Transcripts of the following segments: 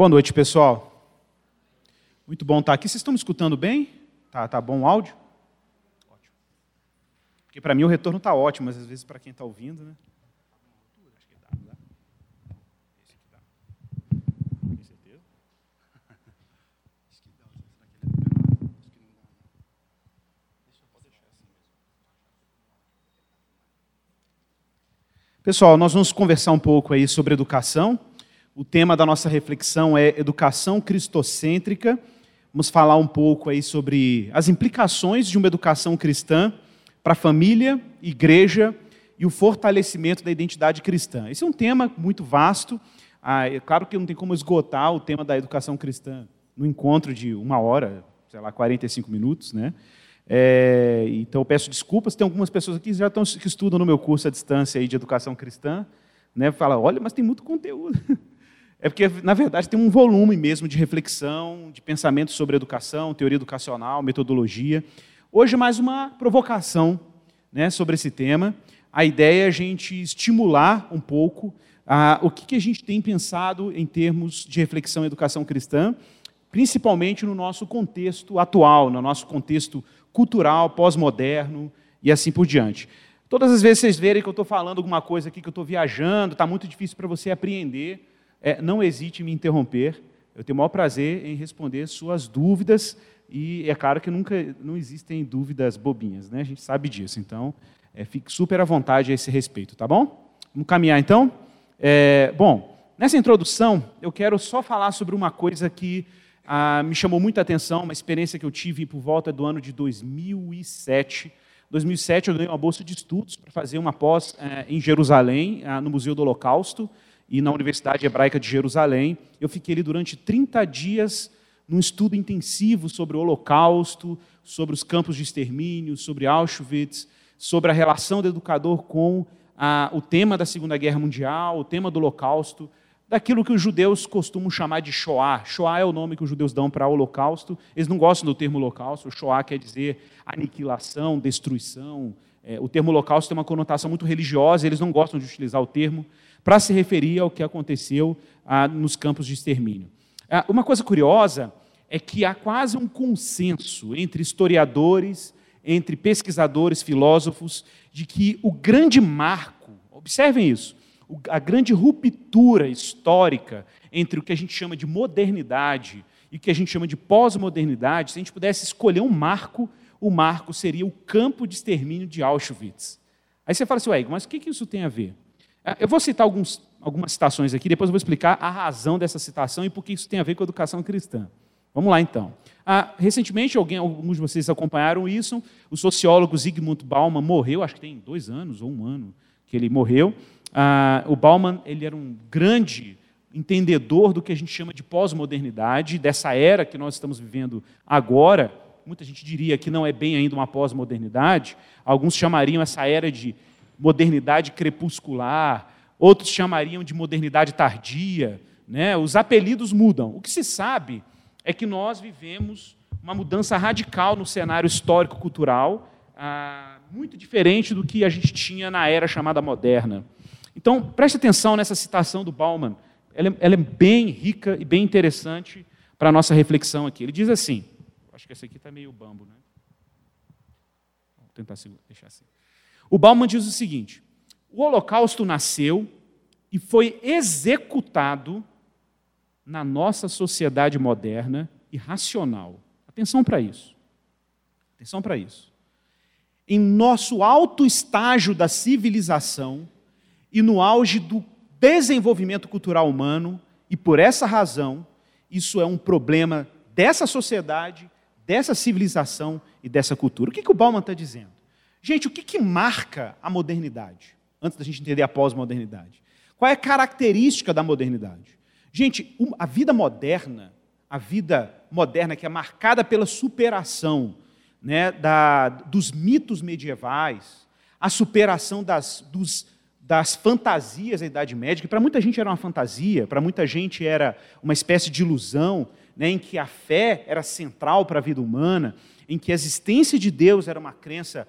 Boa noite, pessoal. Muito bom estar aqui. Vocês estão me escutando bem? Tá, tá bom o áudio? Ótimo. Porque para mim o retorno está ótimo, mas às vezes para quem está ouvindo, né? Pessoal, nós vamos conversar um pouco aí sobre educação. O tema da nossa reflexão é educação cristocêntrica. Vamos falar um pouco aí sobre as implicações de uma educação cristã para a família, igreja e o fortalecimento da identidade cristã. Esse é um tema muito vasto. Ah, é claro que não tem como esgotar o tema da educação cristã no encontro de uma hora, sei lá, 45 minutos, né? É, então eu peço desculpas. Tem algumas pessoas aqui que já estão, que estudam no meu curso à distância aí de educação cristã, né? Fala, olha, mas tem muito conteúdo. É porque, na verdade, tem um volume mesmo de reflexão, de pensamento sobre educação, teoria educacional, metodologia. Hoje, mais uma provocação né, sobre esse tema. A ideia é a gente estimular um pouco ah, o que, que a gente tem pensado em termos de reflexão e educação cristã, principalmente no nosso contexto atual, no nosso contexto cultural, pós-moderno e assim por diante. Todas as vezes vocês verem que eu estou falando alguma coisa aqui, que eu estou viajando, está muito difícil para você apreender é, não hesite em me interromper. Eu tenho o maior prazer em responder suas dúvidas e é claro que nunca não existem dúvidas bobinhas, né? A gente sabe disso. Então, é, fique super à vontade a esse respeito, tá bom? Vamos caminhar então. É, bom, nessa introdução eu quero só falar sobre uma coisa que ah, me chamou muita atenção, uma experiência que eu tive por volta do ano de 2007. 2007 eu ganhei uma bolsa de estudos para fazer uma pós é, em Jerusalém, ah, no Museu do Holocausto e na Universidade Hebraica de Jerusalém. Eu fiquei ali durante 30 dias num estudo intensivo sobre o Holocausto, sobre os campos de extermínio, sobre Auschwitz, sobre a relação do educador com a, o tema da Segunda Guerra Mundial, o tema do Holocausto, daquilo que os judeus costumam chamar de Shoah. Shoah é o nome que os judeus dão para Holocausto. Eles não gostam do termo Holocausto. Shoah quer dizer aniquilação, destruição. É, o termo Holocausto tem uma conotação muito religiosa. Eles não gostam de utilizar o termo para se referir ao que aconteceu ah, nos campos de extermínio. Ah, uma coisa curiosa é que há quase um consenso entre historiadores, entre pesquisadores, filósofos, de que o grande marco, observem isso, a grande ruptura histórica entre o que a gente chama de modernidade e o que a gente chama de pós-modernidade, se a gente pudesse escolher um marco, o marco seria o campo de extermínio de Auschwitz. Aí você fala assim, ué, mas o que isso tem a ver? É, eu vou citar alguns, algumas citações aqui, depois eu vou explicar a razão dessa citação e por que isso tem a ver com a educação cristã. Vamos lá, então. Ah, recentemente, alguém, alguns de vocês acompanharam isso, o sociólogo Zygmunt Bauman morreu, acho que tem dois anos ou um ano que ele morreu. Ah, o Bauman ele era um grande entendedor do que a gente chama de pós-modernidade, dessa era que nós estamos vivendo agora. Muita gente diria que não é bem ainda uma pós-modernidade, alguns chamariam essa era de modernidade crepuscular, outros chamariam de modernidade tardia. Né? Os apelidos mudam. O que se sabe é que nós vivemos uma mudança radical no cenário histórico-cultural, ah, muito diferente do que a gente tinha na era chamada moderna. Então, preste atenção nessa citação do Bauman. Ela é, ela é bem rica e bem interessante para a nossa reflexão aqui. Ele diz assim: acho que essa aqui está meio bambo, né? Vou tentar deixar assim. O Bauman diz o seguinte: o Holocausto nasceu e foi executado na nossa sociedade moderna e racional. Atenção para isso. Atenção para isso. Em nosso alto estágio da civilização e no auge do desenvolvimento cultural humano, e por essa razão, isso é um problema dessa sociedade, dessa civilização e dessa cultura. O que, que o Bauman está dizendo? Gente, o que, que marca a modernidade? Antes da gente entender a pós-modernidade. Qual é a característica da modernidade? Gente, a vida moderna, a vida moderna que é marcada pela superação né, da, dos mitos medievais, a superação das, dos, das fantasias da Idade Média, que para muita gente era uma fantasia, para muita gente era uma espécie de ilusão, né, em que a fé era central para a vida humana, em que a existência de Deus era uma crença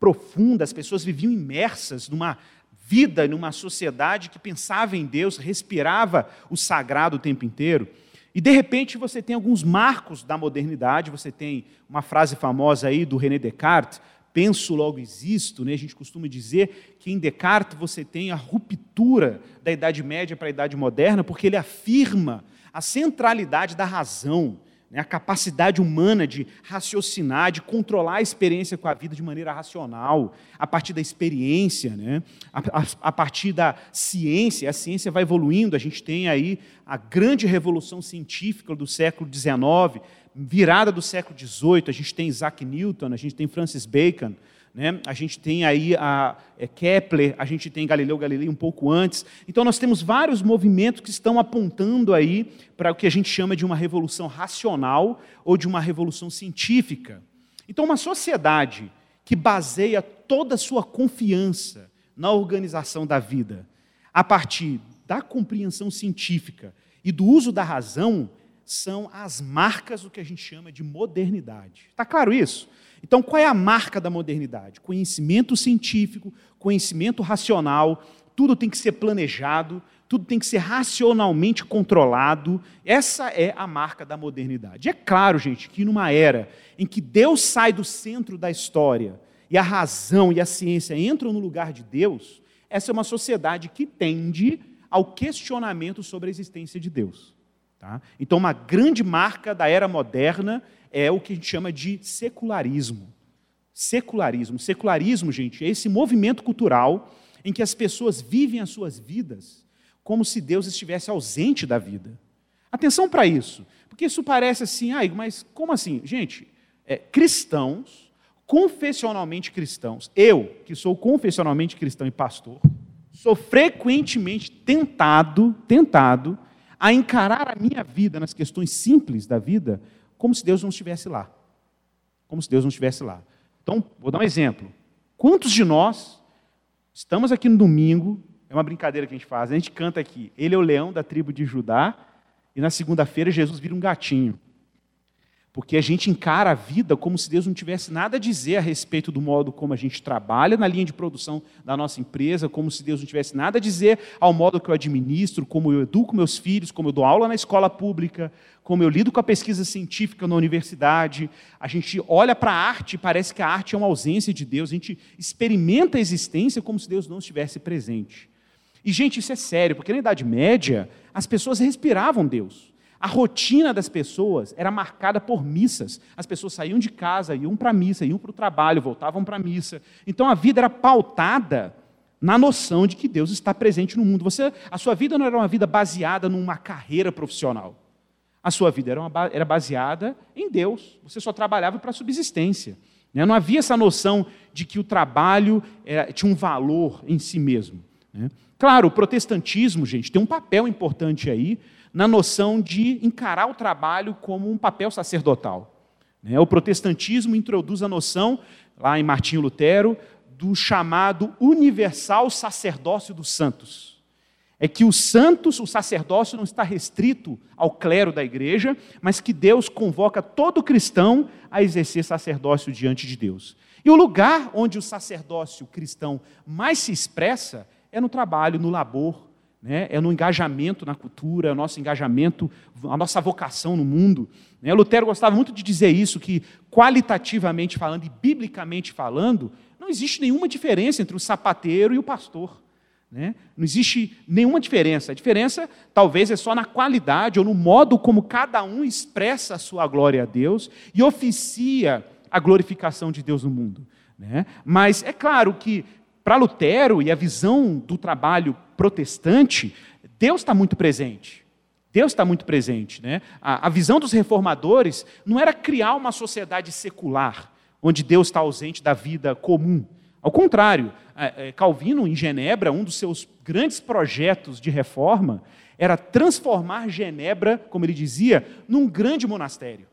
profunda, as pessoas viviam imersas numa vida, numa sociedade que pensava em Deus, respirava o sagrado o tempo inteiro. E de repente você tem alguns marcos da modernidade, você tem uma frase famosa aí do René Descartes, penso logo existo, né? A gente costuma dizer que em Descartes você tem a ruptura da Idade Média para a Idade Moderna, porque ele afirma a centralidade da razão? A capacidade humana de raciocinar, de controlar a experiência com a vida de maneira racional, a partir da experiência, né? a, a, a partir da ciência. A ciência vai evoluindo, a gente tem aí a grande revolução científica do século XIX, virada do século XVIII, a gente tem Isaac Newton, a gente tem Francis Bacon, né? a gente tem aí a é, Kepler, a gente tem Galileu Galilei um pouco antes. Então nós temos vários movimentos que estão apontando aí para o que a gente chama de uma revolução racional ou de uma revolução científica. Então uma sociedade que baseia toda a sua confiança na organização da vida a partir da compreensão científica e do uso da razão, são as marcas do que a gente chama de modernidade. Está claro isso? Então, qual é a marca da modernidade? Conhecimento científico, conhecimento racional, tudo tem que ser planejado, tudo tem que ser racionalmente controlado. Essa é a marca da modernidade. É claro, gente, que numa era em que Deus sai do centro da história e a razão e a ciência entram no lugar de Deus, essa é uma sociedade que tende ao questionamento sobre a existência de Deus. Tá? Então, uma grande marca da era moderna é o que a gente chama de secularismo. Secularismo. Secularismo, gente, é esse movimento cultural em que as pessoas vivem as suas vidas como se Deus estivesse ausente da vida. Atenção para isso, porque isso parece assim, ah, mas como assim? Gente, é, cristãos, confessionalmente cristãos, eu, que sou confessionalmente cristão e pastor, sou frequentemente tentado, tentado, a encarar a minha vida nas questões simples da vida como se Deus não estivesse lá. Como se Deus não estivesse lá. Então, vou dar um exemplo. Quantos de nós estamos aqui no domingo, é uma brincadeira que a gente faz, a gente canta aqui, ele é o leão da tribo de Judá, e na segunda-feira Jesus vira um gatinho. Porque a gente encara a vida como se Deus não tivesse nada a dizer a respeito do modo como a gente trabalha na linha de produção da nossa empresa, como se Deus não tivesse nada a dizer ao modo que eu administro, como eu educo meus filhos, como eu dou aula na escola pública, como eu lido com a pesquisa científica na universidade. A gente olha para a arte e parece que a arte é uma ausência de Deus, a gente experimenta a existência como se Deus não estivesse presente. E, gente, isso é sério, porque na Idade Média as pessoas respiravam Deus. A rotina das pessoas era marcada por missas. As pessoas saíam de casa, iam para a missa, iam para o trabalho, voltavam para a missa. Então a vida era pautada na noção de que Deus está presente no mundo. Você, a sua vida não era uma vida baseada numa carreira profissional. A sua vida era, uma, era baseada em Deus. Você só trabalhava para a subsistência. Né? Não havia essa noção de que o trabalho era, tinha um valor em si mesmo. Né? Claro, o protestantismo, gente, tem um papel importante aí, na noção de encarar o trabalho como um papel sacerdotal. Né? O protestantismo introduz a noção, lá em Martinho Lutero, do chamado universal sacerdócio dos santos. É que os santos, o sacerdócio não está restrito ao clero da igreja, mas que Deus convoca todo cristão a exercer sacerdócio diante de Deus. E o lugar onde o sacerdócio cristão mais se expressa é no trabalho, no labor, né? é no engajamento na cultura, é o nosso engajamento, a nossa vocação no mundo. Né? Lutero gostava muito de dizer isso, que qualitativamente falando e biblicamente falando, não existe nenhuma diferença entre o sapateiro e o pastor. Né? Não existe nenhuma diferença. A diferença talvez é só na qualidade ou no modo como cada um expressa a sua glória a Deus e oficia a glorificação de Deus no mundo. Né? Mas é claro que para Lutero e a visão do trabalho protestante, Deus está muito presente. Deus está muito presente. Né? A, a, visão dos reformadores não era criar uma sociedade secular, onde Deus está ausente da vida comum. Ao contrário, Calvino, em Genebra, um dos seus grandes projetos de reforma era transformar Genebra, como ele dizia, num grande monastério.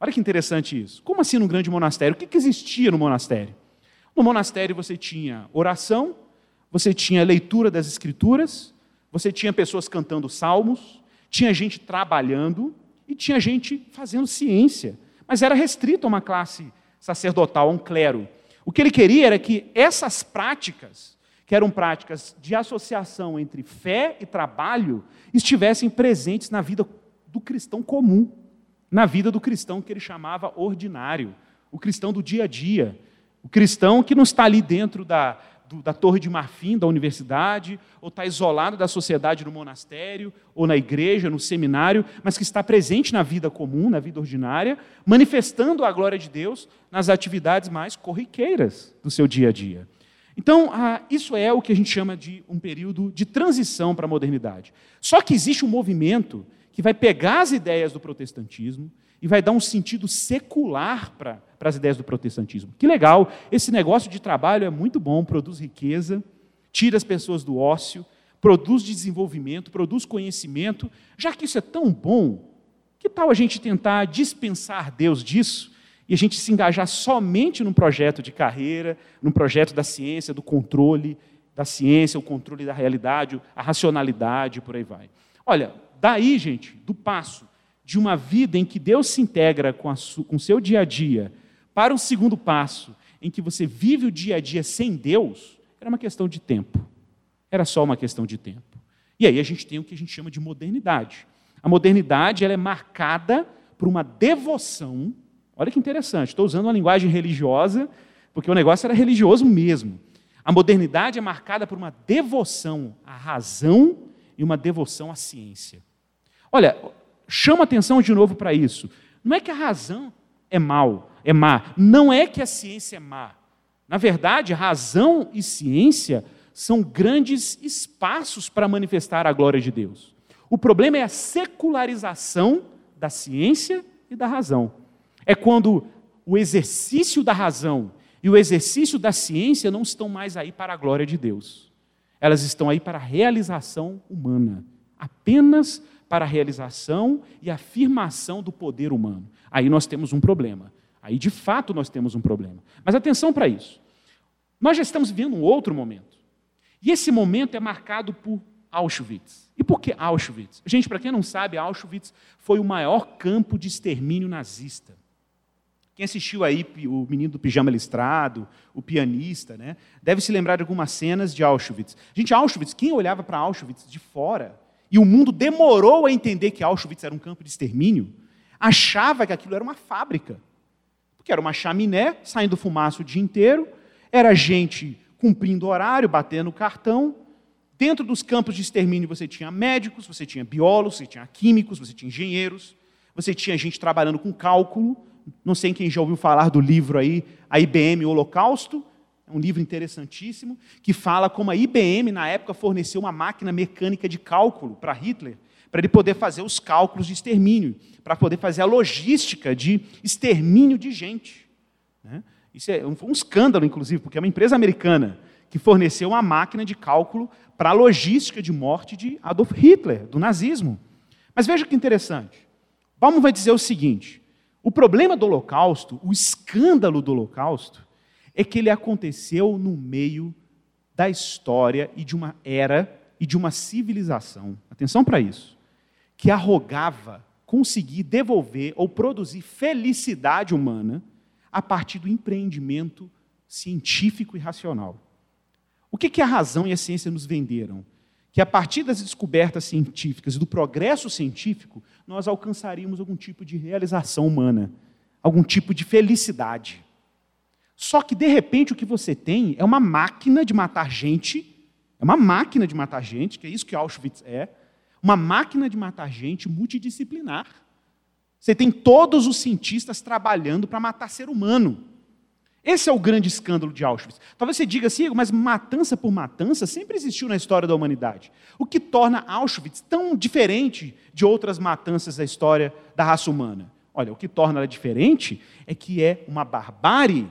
Olha que interessante isso. Como assim num grande monastério? O que, que existia no monastério? No monastério você tinha oração, você tinha leitura das escrituras, você tinha pessoas cantando salmos, tinha gente trabalhando e tinha gente fazendo ciência. Mas era restrito a uma classe sacerdotal, a um clero. O que ele queria era que essas práticas, que eram práticas de associação entre fé e trabalho, estivessem presentes na vida do cristão comum, na vida do cristão que ele chamava ordinário, o cristão do dia a dia, o cristão que não está ali dentro da, do, da torre de marfim da universidade, ou está isolado da sociedade no monastério, ou na igreja, no seminário, mas que está presente na vida comum, na vida ordinária, manifestando a glória de Deus nas atividades mais corriqueiras do seu dia a dia. Então, ah, isso é o que a gente chama de um período de transição para a modernidade. Só que existe um movimento que vai pegar as ideias do protestantismo e vai dar um sentido secular para as ideias do protestantismo. Que legal, esse negócio de trabalho é muito bom, produz riqueza, tira as pessoas do ócio, produz desenvolvimento, produz conhecimento. Já que isso é tão bom, que tal a gente tentar dispensar Deus disso e a gente se engajar somente num projeto de carreira, num projeto da ciência, do controle da ciência, o controle da realidade, a racionalidade, por aí vai. Olha, daí, gente, do passo de uma vida em que Deus se integra com o seu dia a dia, para um segundo passo, em que você vive o dia a dia sem Deus, era uma questão de tempo. Era só uma questão de tempo. E aí a gente tem o que a gente chama de modernidade. A modernidade ela é marcada por uma devoção Olha que interessante, estou usando uma linguagem religiosa, porque o negócio era religioso mesmo. A modernidade é marcada por uma devoção à razão e uma devoção à ciência. Olha, chama atenção de novo para isso. Não é que a razão é mal, é má. Não é que a ciência é má. Na verdade, razão e ciência são grandes espaços para manifestar a glória de Deus. O problema é a secularização da ciência e da razão é quando o exercício da razão e o exercício da ciência não estão mais aí para a glória de Deus. Elas estão aí para a realização humana, apenas para a realização e afirmação do poder humano. Aí nós temos um problema. Aí de fato nós temos um problema. Mas atenção para isso. Nós já estamos vivendo um outro momento. E esse momento é marcado por Auschwitz. E por que Auschwitz? Gente, para quem não sabe, Auschwitz foi o maior campo de extermínio nazista. Quem assistiu aí o Menino do Pijama Listrado, o pianista, né, deve se lembrar de algumas cenas de Auschwitz. Gente, Auschwitz, quem olhava para Auschwitz de fora, e o mundo demorou a entender que Auschwitz era um campo de extermínio, achava que aquilo era uma fábrica. Porque era uma chaminé saindo fumaça o dia inteiro, era gente cumprindo horário, batendo cartão. Dentro dos campos de extermínio você tinha médicos, você tinha biólogos, você tinha químicos, você tinha engenheiros, você tinha gente trabalhando com cálculo, não sei quem já ouviu falar do livro aí, a IBM Holocausto, é um livro interessantíssimo, que fala como a IBM, na época, forneceu uma máquina mecânica de cálculo para Hitler, para ele poder fazer os cálculos de extermínio, para poder fazer a logística de extermínio de gente. Né? Isso é um, um escândalo, inclusive, porque é uma empresa americana que forneceu uma máquina de cálculo para a logística de morte de Adolf Hitler, do nazismo. Mas veja que interessante. Baum vai dizer o seguinte: o problema do Holocausto, o escândalo do Holocausto, é que ele aconteceu no meio da história e de uma era e de uma civilização, atenção para isso, que arrogava conseguir devolver ou produzir felicidade humana a partir do empreendimento científico e racional. O que, que a razão e a ciência nos venderam? que a partir das descobertas científicas e do progresso científico, nós alcançaríamos algum tipo de realização humana, algum tipo de felicidade. Só que, de repente, o que você tem é uma máquina de matar gente, é uma máquina de matar gente, que é isso que Auschwitz é, uma máquina de matar gente multidisciplinar. Você tem todos os cientistas trabalhando para matar ser humano. Esse é o grande escândalo de Auschwitz. Talvez você diga assim, mas matança por matança sempre existiu na história da humanidade. O que torna Auschwitz tão diferente de outras matanças da história da raça humana? Olha, o que torna ela diferente é que é uma barbárie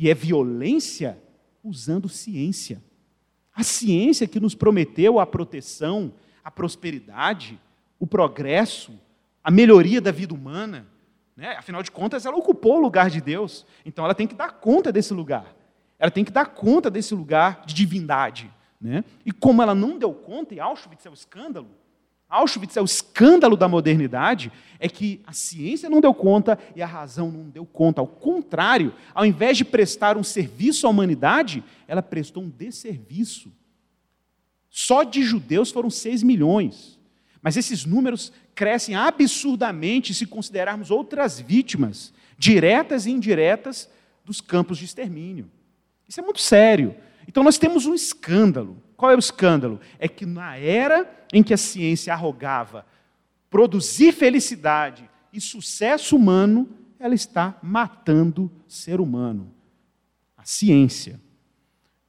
e é violência usando ciência. A ciência que nos prometeu a proteção, a prosperidade, o progresso, a melhoria da vida humana. Né? Afinal de contas, ela ocupou o lugar de Deus, então ela tem que dar conta desse lugar. Ela tem que dar conta desse lugar de divindade. Né? E como ela não deu conta, e Auschwitz é o escândalo, Auschwitz é o escândalo da modernidade, é que a ciência não deu conta e a razão não deu conta. Ao contrário, ao invés de prestar um serviço à humanidade, ela prestou um desserviço. Só de judeus foram 6 milhões. Mas esses números crescem absurdamente se considerarmos outras vítimas, diretas e indiretas, dos campos de extermínio. Isso é muito sério. Então nós temos um escândalo. Qual é o escândalo? É que na era em que a ciência arrogava produzir felicidade e sucesso humano, ela está matando ser humano. A ciência.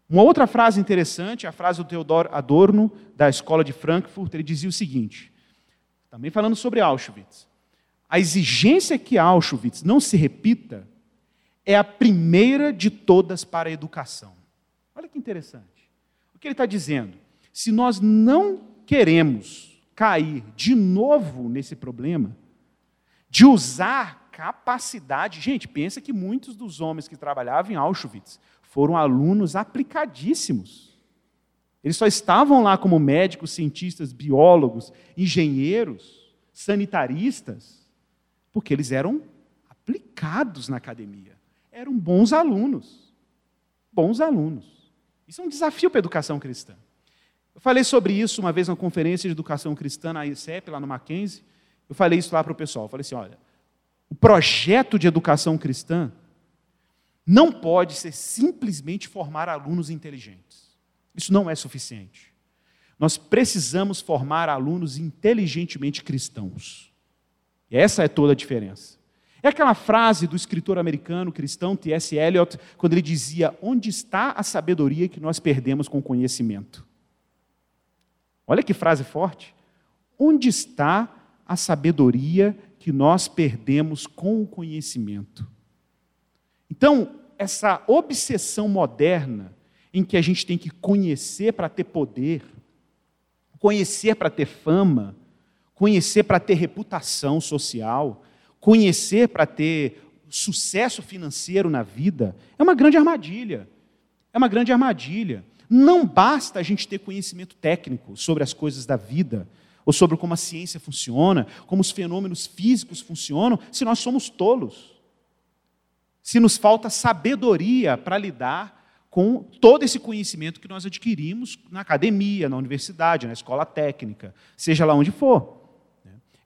Uma outra frase interessante, a frase do Theodor Adorno, da Escola de Frankfurt, ele dizia o seguinte, também falando sobre Auschwitz: a exigência que Auschwitz não se repita é a primeira de todas para a educação. Olha que interessante. O que ele está dizendo? Se nós não queremos cair de novo nesse problema, de usar capacidade. Gente, pensa que muitos dos homens que trabalhavam em Auschwitz foram alunos aplicadíssimos. Eles só estavam lá como médicos, cientistas, biólogos, engenheiros, sanitaristas, porque eles eram aplicados na academia. Eram bons alunos. Bons alunos. Isso é um desafio para a educação cristã. Eu falei sobre isso uma vez na conferência de educação cristã na ICEP, lá no Mackenzie. Eu falei isso lá para o pessoal. Eu falei assim: olha, o projeto de educação cristã não pode ser simplesmente formar alunos inteligentes. Isso não é suficiente. Nós precisamos formar alunos inteligentemente cristãos. E essa é toda a diferença. É aquela frase do escritor americano cristão T.S. Eliot, quando ele dizia: Onde está a sabedoria que nós perdemos com o conhecimento? Olha que frase forte. Onde está a sabedoria que nós perdemos com o conhecimento? Então, essa obsessão moderna, em que a gente tem que conhecer para ter poder, conhecer para ter fama, conhecer para ter reputação social, conhecer para ter sucesso financeiro na vida, é uma grande armadilha. É uma grande armadilha. Não basta a gente ter conhecimento técnico sobre as coisas da vida, ou sobre como a ciência funciona, como os fenômenos físicos funcionam, se nós somos tolos se nos falta sabedoria para lidar com todo esse conhecimento que nós adquirimos na academia, na universidade, na escola técnica, seja lá onde for.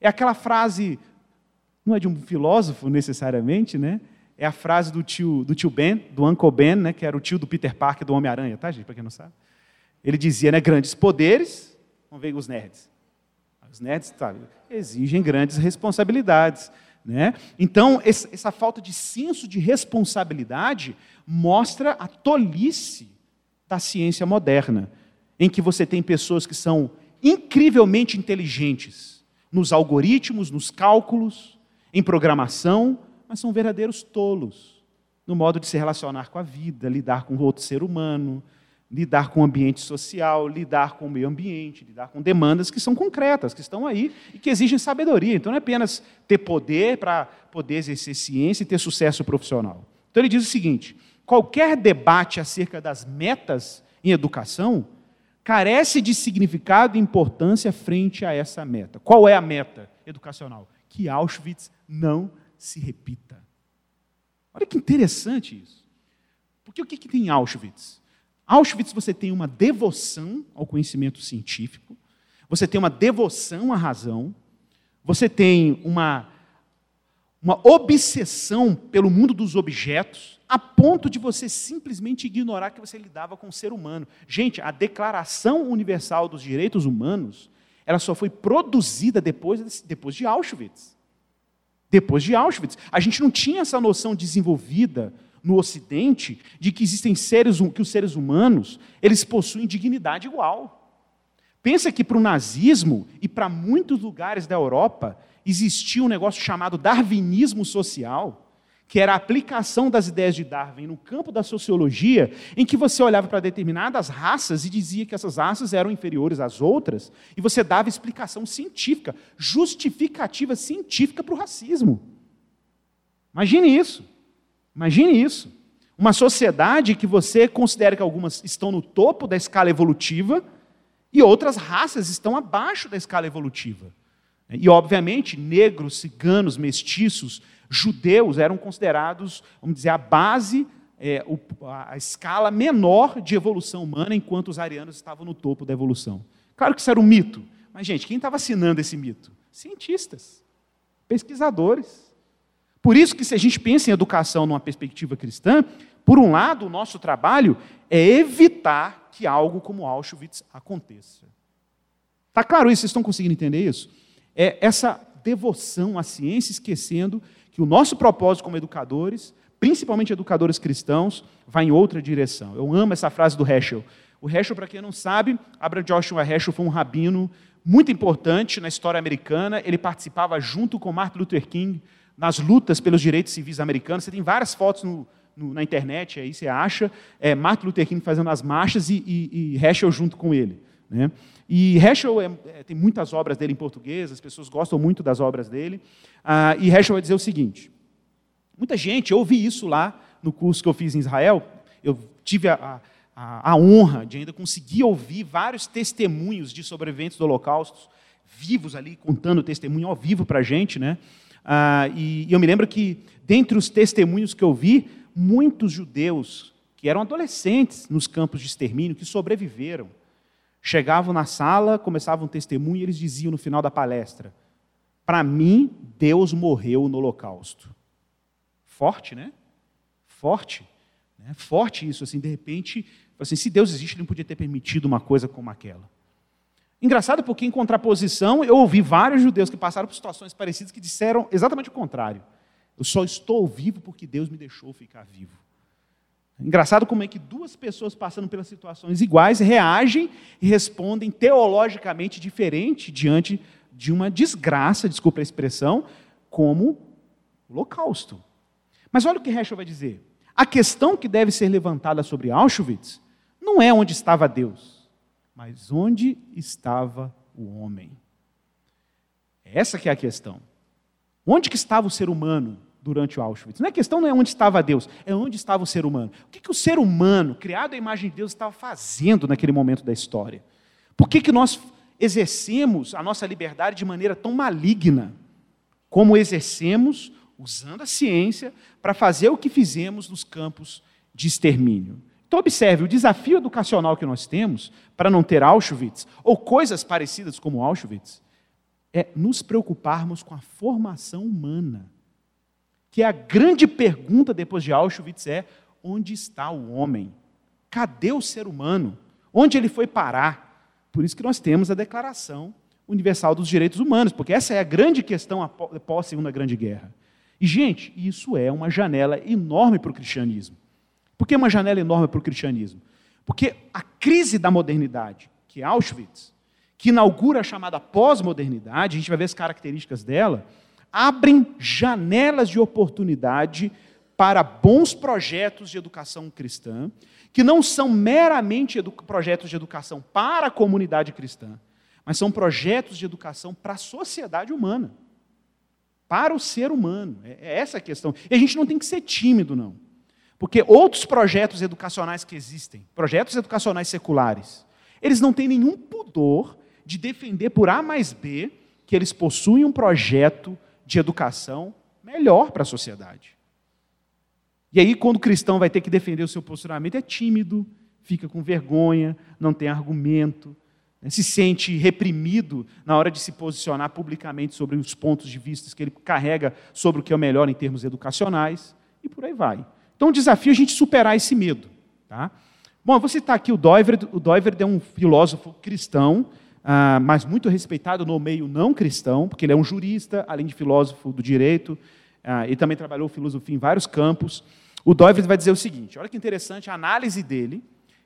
É aquela frase, não é de um filósofo necessariamente, né? É a frase do tio, do tio Ben, do Uncle Ben, né? que era o tio do Peter Parker do Homem-Aranha, tá, gente? Para quem não sabe. Ele dizia, né? Grandes poderes, vamos ver os nerds. Os nerds, sabe, exigem grandes responsabilidades. Né? Então, essa falta de senso de responsabilidade mostra a tolice da ciência moderna, em que você tem pessoas que são incrivelmente inteligentes nos algoritmos, nos cálculos, em programação, mas são verdadeiros tolos no modo de se relacionar com a vida, lidar com outro ser humano, lidar com o ambiente social, lidar com o meio ambiente, lidar com demandas que são concretas, que estão aí e que exigem sabedoria. Então não é apenas ter poder para poder exercer ciência e ter sucesso profissional. Então ele diz o seguinte: qualquer debate acerca das metas em educação carece de significado e importância frente a essa meta. Qual é a meta educacional? Que Auschwitz não se repita. Olha que interessante isso. Porque o que, que tem em Auschwitz? Auschwitz você tem uma devoção ao conhecimento científico, você tem uma devoção à razão, você tem uma, uma obsessão pelo mundo dos objetos, a ponto de você simplesmente ignorar que você lidava com o ser humano. Gente, a Declaração Universal dos Direitos Humanos, ela só foi produzida depois, depois de Auschwitz. Depois de Auschwitz. A gente não tinha essa noção desenvolvida no Ocidente de que existem seres, que os seres humanos eles possuem dignidade igual. Pensa que para o nazismo e para muitos lugares da Europa existia um negócio chamado darwinismo social, que era a aplicação das ideias de Darwin no campo da sociologia, em que você olhava para determinadas raças e dizia que essas raças eram inferiores às outras, e você dava explicação científica, justificativa científica para o racismo. Imagine isso. Imagine isso. Uma sociedade que você considera que algumas estão no topo da escala evolutiva e outras raças estão abaixo da escala evolutiva. E, obviamente, negros, ciganos, mestiços, judeus eram considerados, vamos dizer, a base, é, a escala menor de evolução humana, enquanto os arianos estavam no topo da evolução. Claro que isso era um mito, Mas, gente, quem está vacinando esse mito? Cientistas, pesquisadores. Por isso que se a gente pensa em educação numa perspectiva cristã, por um lado, o nosso trabalho é evitar que algo como Auschwitz aconteça. Está claro isso? Vocês estão conseguindo entender isso? É essa devoção à ciência, esquecendo que o nosso propósito como educadores, principalmente educadores cristãos, vai em outra direção. Eu amo essa frase do Heschel. O Heschel, para quem não sabe, Abraham Joshua Heschel foi um rabino muito importante na história americana. Ele participava junto com Martin Luther King nas lutas pelos direitos civis americanos. Você tem várias fotos no, no, na internet, aí você acha, é, Martin Luther King fazendo as marchas e, e, e Heschel junto com ele. Né? E Heschel é, é, tem muitas obras dele em português, as pessoas gostam muito das obras dele. Ah, e Heschel vai dizer o seguinte: muita gente, eu ouvi isso lá no curso que eu fiz em Israel, eu tive a, a, a honra de ainda conseguir ouvir vários testemunhos de sobreviventes do Holocausto, vivos ali, contando testemunho ao vivo para a gente. Né? Ah, e, e eu me lembro que, dentre os testemunhos que eu vi, muitos judeus que eram adolescentes nos campos de extermínio, que sobreviveram, chegavam na sala, começavam um testemunho e eles diziam no final da palestra: Para mim, Deus morreu no Holocausto. Forte, né? Forte. Né? Forte isso, assim, de repente, assim, se Deus existe, ele não podia ter permitido uma coisa como aquela. Engraçado porque, em contraposição, eu ouvi vários judeus que passaram por situações parecidas que disseram exatamente o contrário. Eu só estou vivo porque Deus me deixou ficar vivo. Engraçado como é que duas pessoas passando pelas situações iguais reagem e respondem teologicamente diferente diante de uma desgraça, desculpa a expressão, como o holocausto. Mas olha o que Heschel vai dizer. A questão que deve ser levantada sobre Auschwitz não é onde estava Deus, mas onde estava o homem. Essa que é a questão. Onde que estava o ser humano durante o Auschwitz. Não é questão não é onde estava Deus, é onde estava o ser humano. O que, que o ser humano, criado à imagem de Deus, estava fazendo naquele momento da história? Por que, que nós exercemos a nossa liberdade de maneira tão maligna, como exercemos usando a ciência para fazer o que fizemos nos campos de extermínio? Então, observe, o desafio educacional que nós temos para não ter Auschwitz, ou coisas parecidas como Auschwitz, é nos preocuparmos com a formação humana que a grande pergunta depois de Auschwitz é: onde está o homem? Cadê o ser humano? Onde ele foi parar? Por isso que nós temos a Declaração Universal dos Direitos Humanos, porque essa é a grande questão após a Segunda Grande Guerra. E, gente, isso é uma janela enorme para o cristianismo. Por que uma janela enorme para o cristianismo? Porque a crise da modernidade, que é Auschwitz, que inaugura a chamada pós-modernidade, a gente vai ver as características dela, abrem janelas de oportunidade para bons projetos de educação cristã, que não são meramente projetos de educação para a comunidade cristã, mas são projetos de educação para a sociedade humana, para o ser humano. É, é essa a questão. E a gente não tem que ser tímido, não. Porque outros projetos educacionais que existem, projetos educacionais seculares, eles não têm nenhum pudor de defender por A mais B que eles possuem um projeto de educação melhor para a sociedade. E aí, quando o cristão vai ter que defender o seu posicionamento, é tímido, fica com vergonha, não tem argumento, né, se sente reprimido na hora de se posicionar publicamente sobre os pontos de vista que ele carrega sobre o que é o melhor em termos educacionais, e por aí vai. Então, o desafio é a gente superar esse medo. Tá? Bom, eu vou citar aqui o Doiver. O Doiver é um filósofo cristão ah, mas muito respeitado no meio não cristão, porque ele é um jurista, além de filósofo do direito, ah, ele também trabalhou filosofia em vários campos. O Doivres vai dizer o seguinte: olha que interessante a análise dele,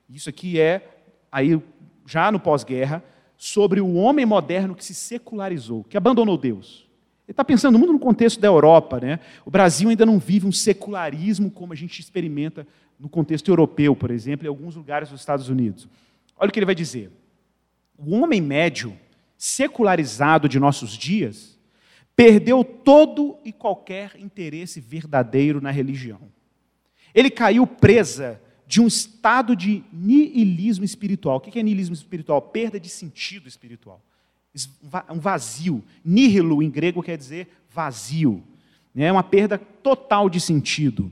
isso aqui é aí já no pós-guerra, sobre o homem moderno que se secularizou, que abandonou Deus. Ele está pensando muito no contexto da Europa. Né? O Brasil ainda não vive um secularismo como a gente experimenta no contexto europeu, por exemplo, em alguns lugares dos Estados Unidos. Olha o que ele vai dizer o homem médio, secularizado de nossos dias, perdeu todo e qualquer interesse verdadeiro na religião. Ele caiu presa de um estado de nihilismo espiritual. O que é nihilismo espiritual? Perda de sentido espiritual. Um vazio. Nihilo, em grego, quer dizer vazio. É uma perda total de sentido,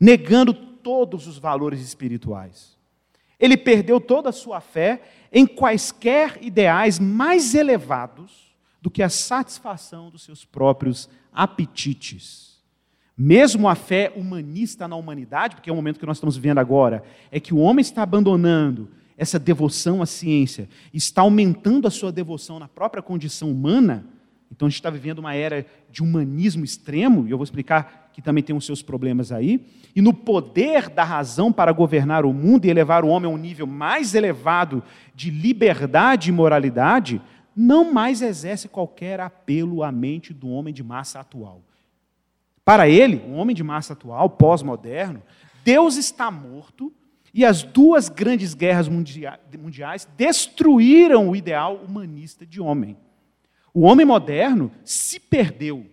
negando todos os valores espirituais. Ele perdeu toda a sua fé em quaisquer ideais mais elevados do que a satisfação dos seus próprios apetites. Mesmo a fé humanista na humanidade, porque é o momento que nós estamos vivendo agora, é que o homem está abandonando essa devoção à ciência, está aumentando a sua devoção na própria condição humana. Então a gente está vivendo uma era de humanismo extremo, e eu vou explicar que também tem os seus problemas aí, e no poder da razão para governar o mundo e elevar o homem a um nível mais elevado de liberdade e moralidade, não mais exerce qualquer apelo à mente do homem de massa atual. Para ele, o homem de massa atual, pós-moderno, Deus está morto e as duas grandes guerras mundiais destruíram o ideal humanista de homem. O homem moderno se perdeu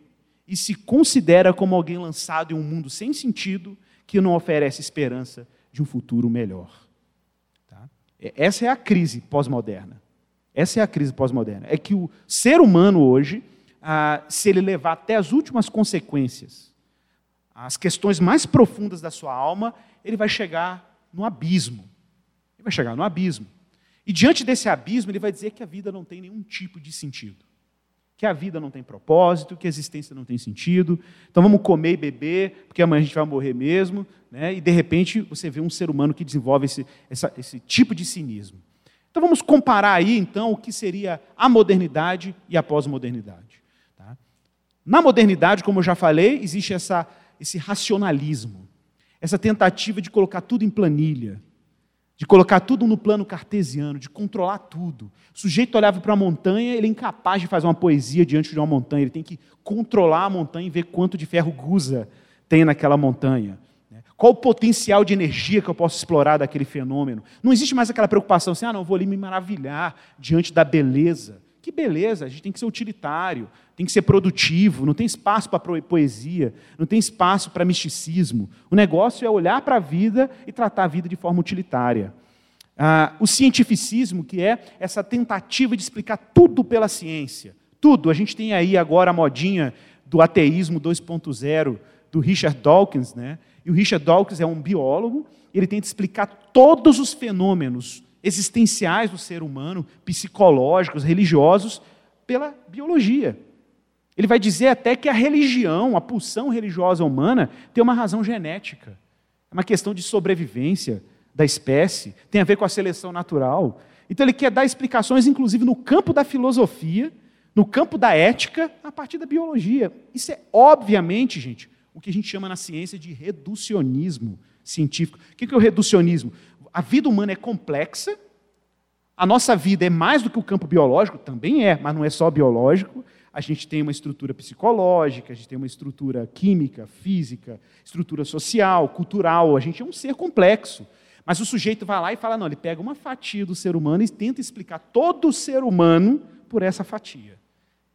e se considera como alguém lançado em um mundo sem sentido que não oferece esperança de um futuro melhor. Tá? Essa é a crise pós-moderna. Essa é a crise pós-moderna. É que o ser humano hoje, ah, se ele levar até as últimas consequências, as questões mais profundas da sua alma, ele vai chegar no abismo. Ele vai chegar no abismo. E diante desse abismo, ele vai dizer que a vida não tem nenhum tipo de sentido que a vida não tem propósito, que a existência não tem sentido. Então vamos comer e beber, porque amanhã a gente vai morrer mesmo. Né? E de repente você vê um ser humano que desenvolve esse, essa, esse tipo de cinismo. Então vamos comparar aí então o que seria a modernidade e a pós-modernidade. Tá? Na modernidade, como eu já falei, existe essa, esse racionalismo, essa tentativa de colocar tudo em planilha, de colocar tudo no plano cartesiano, de controlar tudo. O sujeito olhava para a montanha, ele é incapaz de fazer uma poesia diante de uma montanha, ele tem que controlar a montanha e ver quanto de ferro gusa tem naquela montanha. Né? Qual o potencial de energia que eu posso explorar daquele fenômeno? Não existe mais aquela preocupação assim, ah, não, vou ali me maravilhar diante da beleza. Que beleza, a gente tem que ser utilitário, tem que ser produtivo, não tem espaço para poesia, não tem espaço para misticismo. O negócio é olhar para a vida e tratar a vida de forma utilitária. Ah, o cientificismo, que é essa tentativa de explicar tudo pela ciência. Tudo. A gente tem aí agora a modinha do ateísmo 2.0 do Richard Dawkins, né? E o Richard Dawkins é um biólogo, ele tenta explicar todos os fenômenos existenciais do ser humano, psicológicos, religiosos, pela biologia. Ele vai dizer até que a religião, a pulsão religiosa humana, tem uma razão genética. É uma questão de sobrevivência da espécie, tem a ver com a seleção natural. Então ele quer dar explicações, inclusive, no campo da filosofia, no campo da ética, a partir da biologia. Isso é, obviamente, gente, o que a gente chama na ciência de reducionismo científico. O que é o reducionismo? A vida humana é complexa, a nossa vida é mais do que o campo biológico, também é, mas não é só biológico. A gente tem uma estrutura psicológica, a gente tem uma estrutura química, física, estrutura social, cultural. A gente é um ser complexo. Mas o sujeito vai lá e fala: não, ele pega uma fatia do ser humano e tenta explicar todo o ser humano por essa fatia.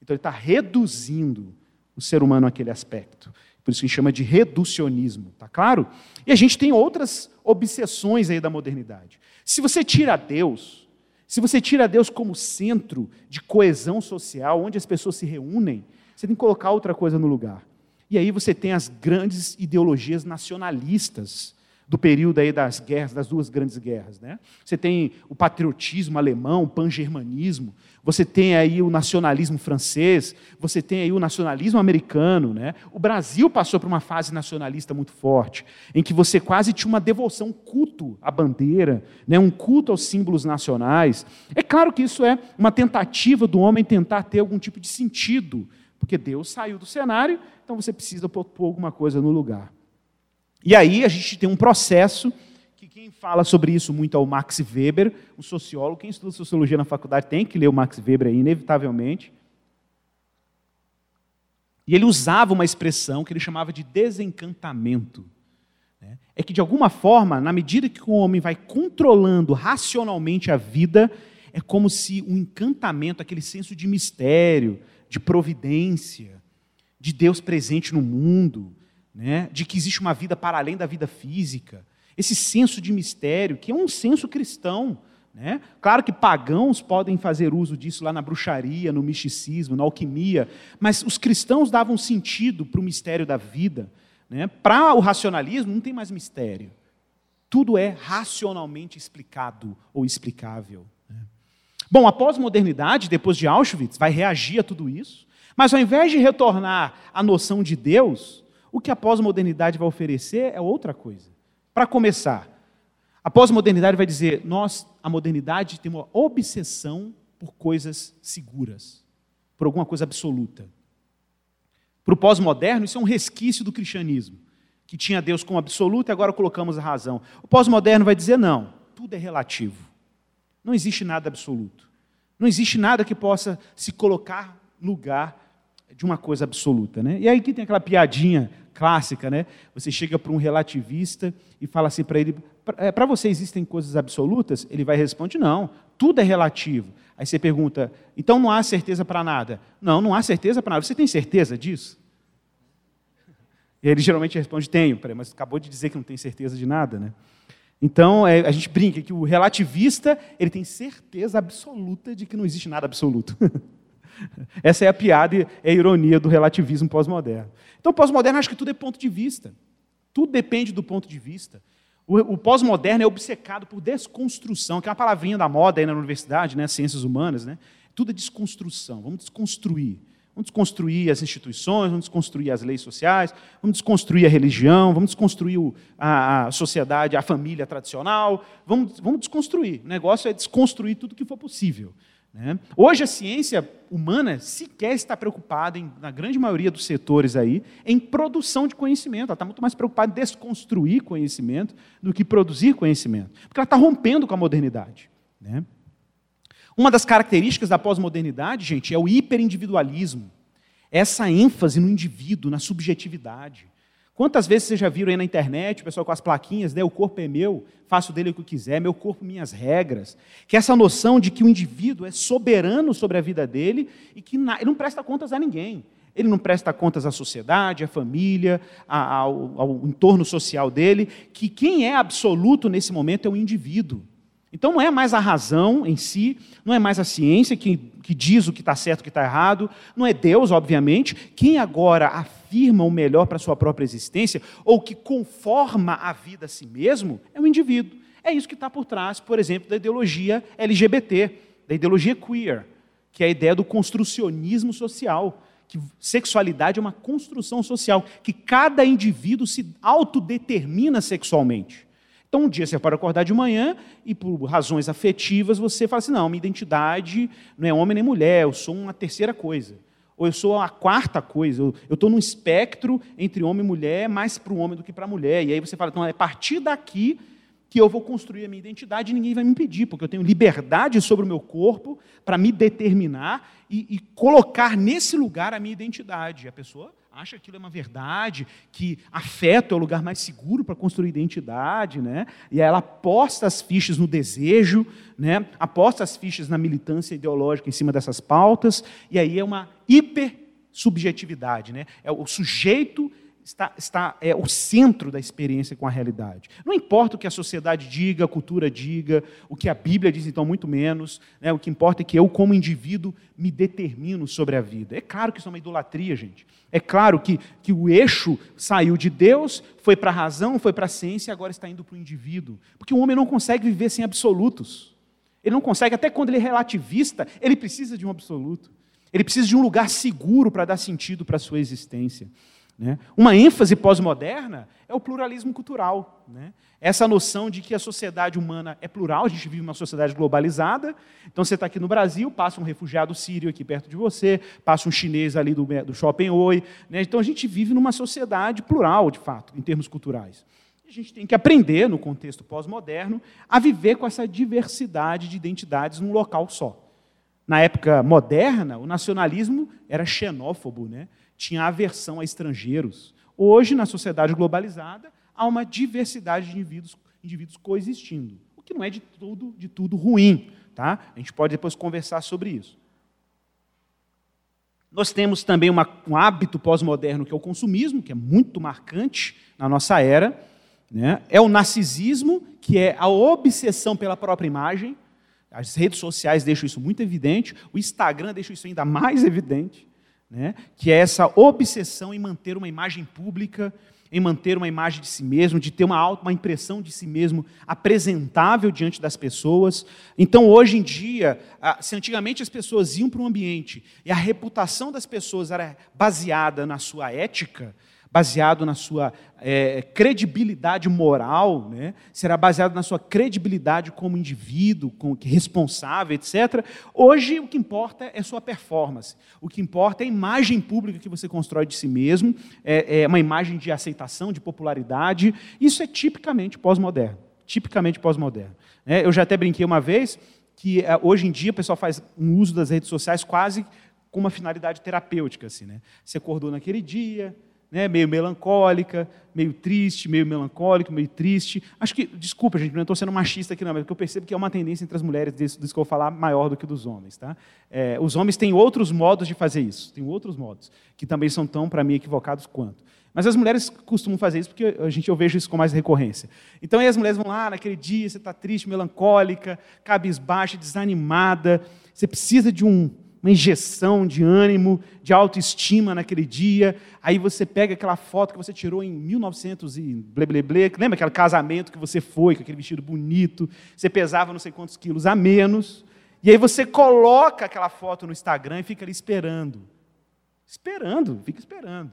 Então ele está reduzindo o ser humano àquele aspecto. Por isso que a gente chama de reducionismo, tá claro? E a gente tem outras obsessões aí da modernidade. Se você tira Deus, se você tira Deus como centro de coesão social, onde as pessoas se reúnem, você tem que colocar outra coisa no lugar. E aí você tem as grandes ideologias nacionalistas, do período aí das guerras, das duas grandes guerras. Né? Você tem o patriotismo alemão, o pangermanismo, você tem aí o nacionalismo francês, você tem aí o nacionalismo americano. Né? O Brasil passou por uma fase nacionalista muito forte, em que você quase tinha uma devoção, um culto à bandeira, né? um culto aos símbolos nacionais. É claro que isso é uma tentativa do homem tentar ter algum tipo de sentido, porque Deus saiu do cenário, então você precisa pôr alguma coisa no lugar. E aí a gente tem um processo que quem fala sobre isso muito é o Max Weber, um sociólogo. Quem estuda sociologia na faculdade tem que ler o Max Weber aí, inevitavelmente. E ele usava uma expressão que ele chamava de desencantamento. Né? É que, de alguma forma, na medida que o homem vai controlando racionalmente a vida, é como se um encantamento, aquele senso de mistério, de providência, de Deus presente no mundo, né, de que existe uma vida para além da vida física, esse senso de mistério, que é um senso cristão. Né? Claro que pagãos podem fazer uso disso lá na bruxaria, no misticismo, na alquimia, mas os cristãos davam sentido para o mistério da vida. Né? Para o racionalismo, não tem mais mistério. Tudo é racionalmente explicado ou explicável. Né? Bom, a pós-modernidade, depois de Auschwitz, vai reagir a tudo isso, mas ao invés de retornar à noção de Deus, o que a pós-modernidade vai oferecer é outra coisa. Para começar, a pós-modernidade vai dizer: nós, a modernidade, tem uma obsessão por coisas seguras, por alguma coisa absoluta. Para o pós-moderno, isso é um resquício do cristianismo, que tinha Deus como absoluto e agora colocamos a razão. O pós-moderno vai dizer: não, tudo é relativo. Não existe nada absoluto. Não existe nada que possa se colocar no lugar de uma coisa absoluta. Né? E aí que tem aquela piadinha clássica, né? Você chega para um relativista e fala assim para ele: para você existem coisas absolutas? Ele vai responder: não, tudo é relativo. Aí você pergunta: então não há certeza para nada? Não, não há certeza para nada. Você tem certeza disso? E ele geralmente responde: tenho, mas acabou de dizer que não tem certeza de nada, né? Então, é, a gente brinca que o relativista ele tem certeza absoluta de que não existe nada absoluto. Essa é a piada e é a ironia do relativismo pós-moderno. Então, pós-moderno acha que tudo é ponto de vista. Tudo depende do ponto de vista. O, o pós-moderno é obcecado por desconstrução, que é uma palavrinha da moda aí na universidade, né, ciências humanas. Né? Tudo é desconstrução. Vamos desconstruir. Vamos desconstruir as instituições, vamos desconstruir as leis sociais, vamos desconstruir a religião, vamos desconstruir a, a sociedade, a família tradicional, vamos, vamos desconstruir. O negócio é desconstruir tudo que for possível. Né? Hoje a ciência humana sequer está preocupada, em, na grande maioria dos setores aí, em produção de conhecimento. Ela está muito mais preocupada em desconstruir conhecimento do que produzir conhecimento. Porque ela está rompendo com a modernidade. Né? Uma das características da pós-modernidade, gente, é o hiperindividualismo. Essa ênfase no indivíduo, na subjetividade. Quantas vezes vocês já viram aí na internet, o pessoal com as plaquinhas, né? O corpo é meu, faço dele o que eu quiser, meu corpo, minhas regras. Que essa noção de que o indivíduo é soberano sobre a vida dele e que ele não presta contas a ninguém. Ele não presta contas à sociedade, à família, ao, ao entorno social dele, que quem é absoluto nesse momento é o indivíduo. Então não é mais a razão em si, não é mais a ciência que, que diz o que está certo e o que está errado, não é Deus, obviamente. Quem agora afirma o melhor para a sua própria existência, ou que conforma a vida a si mesmo, é o indivíduo. É isso que está por trás, por exemplo, da ideologia LGBT, da ideologia queer, que é a ideia do construcionismo social, que sexualidade é uma construção social, que cada indivíduo se autodetermina sexualmente. Então, um dia você pode acordar de manhã e, por razões afetivas, você fala assim: não, minha identidade não é homem nem mulher, eu sou uma terceira coisa. Ou eu sou a quarta coisa, eu estou num espectro entre homem e mulher, mais para o homem do que para a mulher. E aí você fala: então, é a partir daqui que eu vou construir a minha identidade e ninguém vai me impedir, porque eu tenho liberdade sobre o meu corpo para me determinar e, e colocar nesse lugar a minha identidade. A pessoa acha que aquilo é uma verdade, que afeto é o lugar mais seguro para construir identidade, né? E aí ela aposta as fichas no desejo, né? Aposta as fichas na militância ideológica em cima dessas pautas, e aí é uma hiper subjetividade, né? É o sujeito está, está é o centro da experiência com a realidade. Não importa o que a sociedade diga, a cultura diga, o que a Bíblia diz, então, muito menos. Né? O que importa é que eu, como indivíduo, me determino sobre a vida. É claro que isso é uma idolatria, gente. É claro que, que o eixo saiu de Deus, foi para a razão, foi para a ciência e agora está indo para o indivíduo. Porque o homem não consegue viver sem absolutos. Ele não consegue, até quando ele é relativista, ele precisa de um absoluto. Ele precisa de um lugar seguro para dar sentido para a sua existência. Né? Uma ênfase pós-moderna é o pluralismo cultural. Né? Essa noção de que a sociedade humana é plural, a gente vive uma sociedade globalizada. Então você está aqui no Brasil, passa um refugiado sírio aqui perto de você, passa um chinês ali do, do shopping Oi. Né? Então a gente vive numa sociedade plural, de fato, em termos culturais. A gente tem que aprender, no contexto pós-moderno, a viver com essa diversidade de identidades num local só. Na época moderna, o nacionalismo era xenófobo, né? Tinha aversão a estrangeiros. Hoje, na sociedade globalizada, há uma diversidade de indivíduos, indivíduos coexistindo, o que não é de tudo, de tudo ruim. Tá? A gente pode depois conversar sobre isso. Nós temos também uma, um hábito pós-moderno que é o consumismo, que é muito marcante na nossa era. Né? É o narcisismo, que é a obsessão pela própria imagem. As redes sociais deixam isso muito evidente, o Instagram deixa isso ainda mais evidente né? que é essa obsessão em manter uma imagem pública em manter uma imagem de si mesmo, de ter uma, auto, uma impressão de si mesmo apresentável diante das pessoas. Então, hoje em dia, se antigamente as pessoas iam para um ambiente e a reputação das pessoas era baseada na sua ética, baseado na sua é, credibilidade moral, né? será baseado na sua credibilidade como indivíduo, como responsável, etc. Hoje, o que importa é sua performance. O que importa é a imagem pública que você constrói de si mesmo, é, é uma imagem de aceitação, de popularidade. Isso é tipicamente pós-moderno. Tipicamente pós-moderno. É, eu já até brinquei uma vez que é, hoje em dia o pessoal faz um uso das redes sociais quase com uma finalidade terapêutica. Assim, né? Você acordou naquele dia, né, meio melancólica, meio triste, meio melancólico, meio triste. Acho que, desculpa, gente, não estou sendo machista aqui, não, mas porque eu percebo que é uma tendência entre as mulheres, disso, disso que eu vou falar, maior do que dos homens. Tá? É, os homens têm outros modos de fazer isso, têm outros modos, que também são tão, para mim, equivocados quanto. Mas as mulheres costumam fazer isso porque a gente, eu vejo isso com mais recorrência. Então, aí as mulheres vão lá, naquele dia, você está triste, melancólica, cabisbaixa, desanimada, você precisa de um uma injeção de ânimo, de autoestima naquele dia. Aí você pega aquela foto que você tirou em 1900 e blé, blé, blé. Lembra aquele casamento que você foi, com aquele vestido bonito, você pesava não sei quantos quilos a menos. E aí você coloca aquela foto no Instagram e fica ali esperando. Esperando, fica esperando.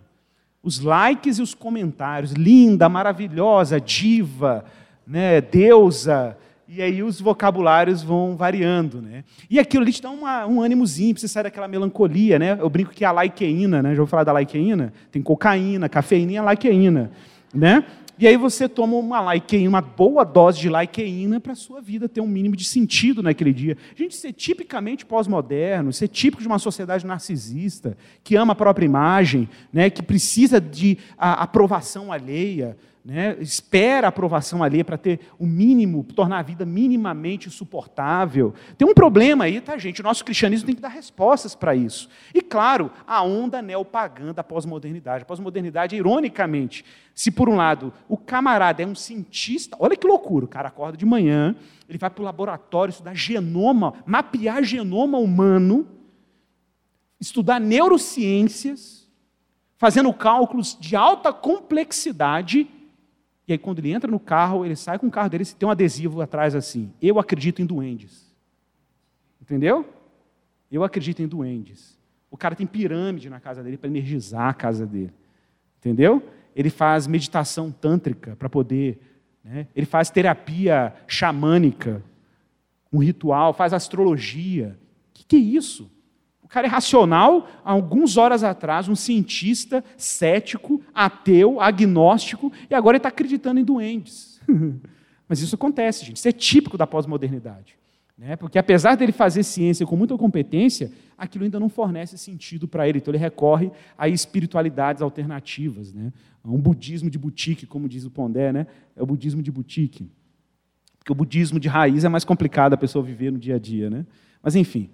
Os likes e os comentários. Linda, maravilhosa, diva, né, deusa, e aí os vocabulários vão variando, né? E aquilo ali te dá uma, um ânimozinho, para você sair daquela melancolia, né? Eu brinco que é a laiqueína, né? Já vou falar da laiqueína? Tem cocaína, cafeína e a laiqueína, né? E aí você toma uma laiqueína, uma boa dose de laiqueína para a sua vida ter um mínimo de sentido naquele dia. Gente, ser tipicamente pós-moderno, ser típico de uma sociedade narcisista, que ama a própria imagem, né, que precisa de aprovação alheia, né, espera a aprovação ali para ter o mínimo, tornar a vida minimamente suportável. Tem um problema aí, tá, gente? O nosso cristianismo tem que dar respostas para isso. E, claro, a onda neopagã da pós-modernidade. A pós-modernidade, ironicamente, se por um lado o camarada é um cientista, olha que loucura, o cara acorda de manhã, ele vai para o laboratório estudar genoma, mapear genoma humano, estudar neurociências, fazendo cálculos de alta complexidade e aí, quando ele entra no carro, ele sai com o carro dele e tem um adesivo atrás assim: Eu acredito em duendes. Entendeu? Eu acredito em duendes. O cara tem pirâmide na casa dele para energizar a casa dele. Entendeu? Ele faz meditação tântrica para poder. Né? Ele faz terapia xamânica, um ritual, faz astrologia. O que, que é isso? O cara é racional, há algumas horas atrás, um cientista cético, ateu, agnóstico, e agora ele está acreditando em duendes. Mas isso acontece, gente. Isso é típico da pós-modernidade. Né? Porque apesar dele fazer ciência com muita competência, aquilo ainda não fornece sentido para ele. Então ele recorre a espiritualidades alternativas, né? um budismo de boutique, como diz o Pondé, né? é o budismo de boutique. Porque o budismo de raiz é mais complicado a pessoa viver no dia a dia. Né? Mas enfim.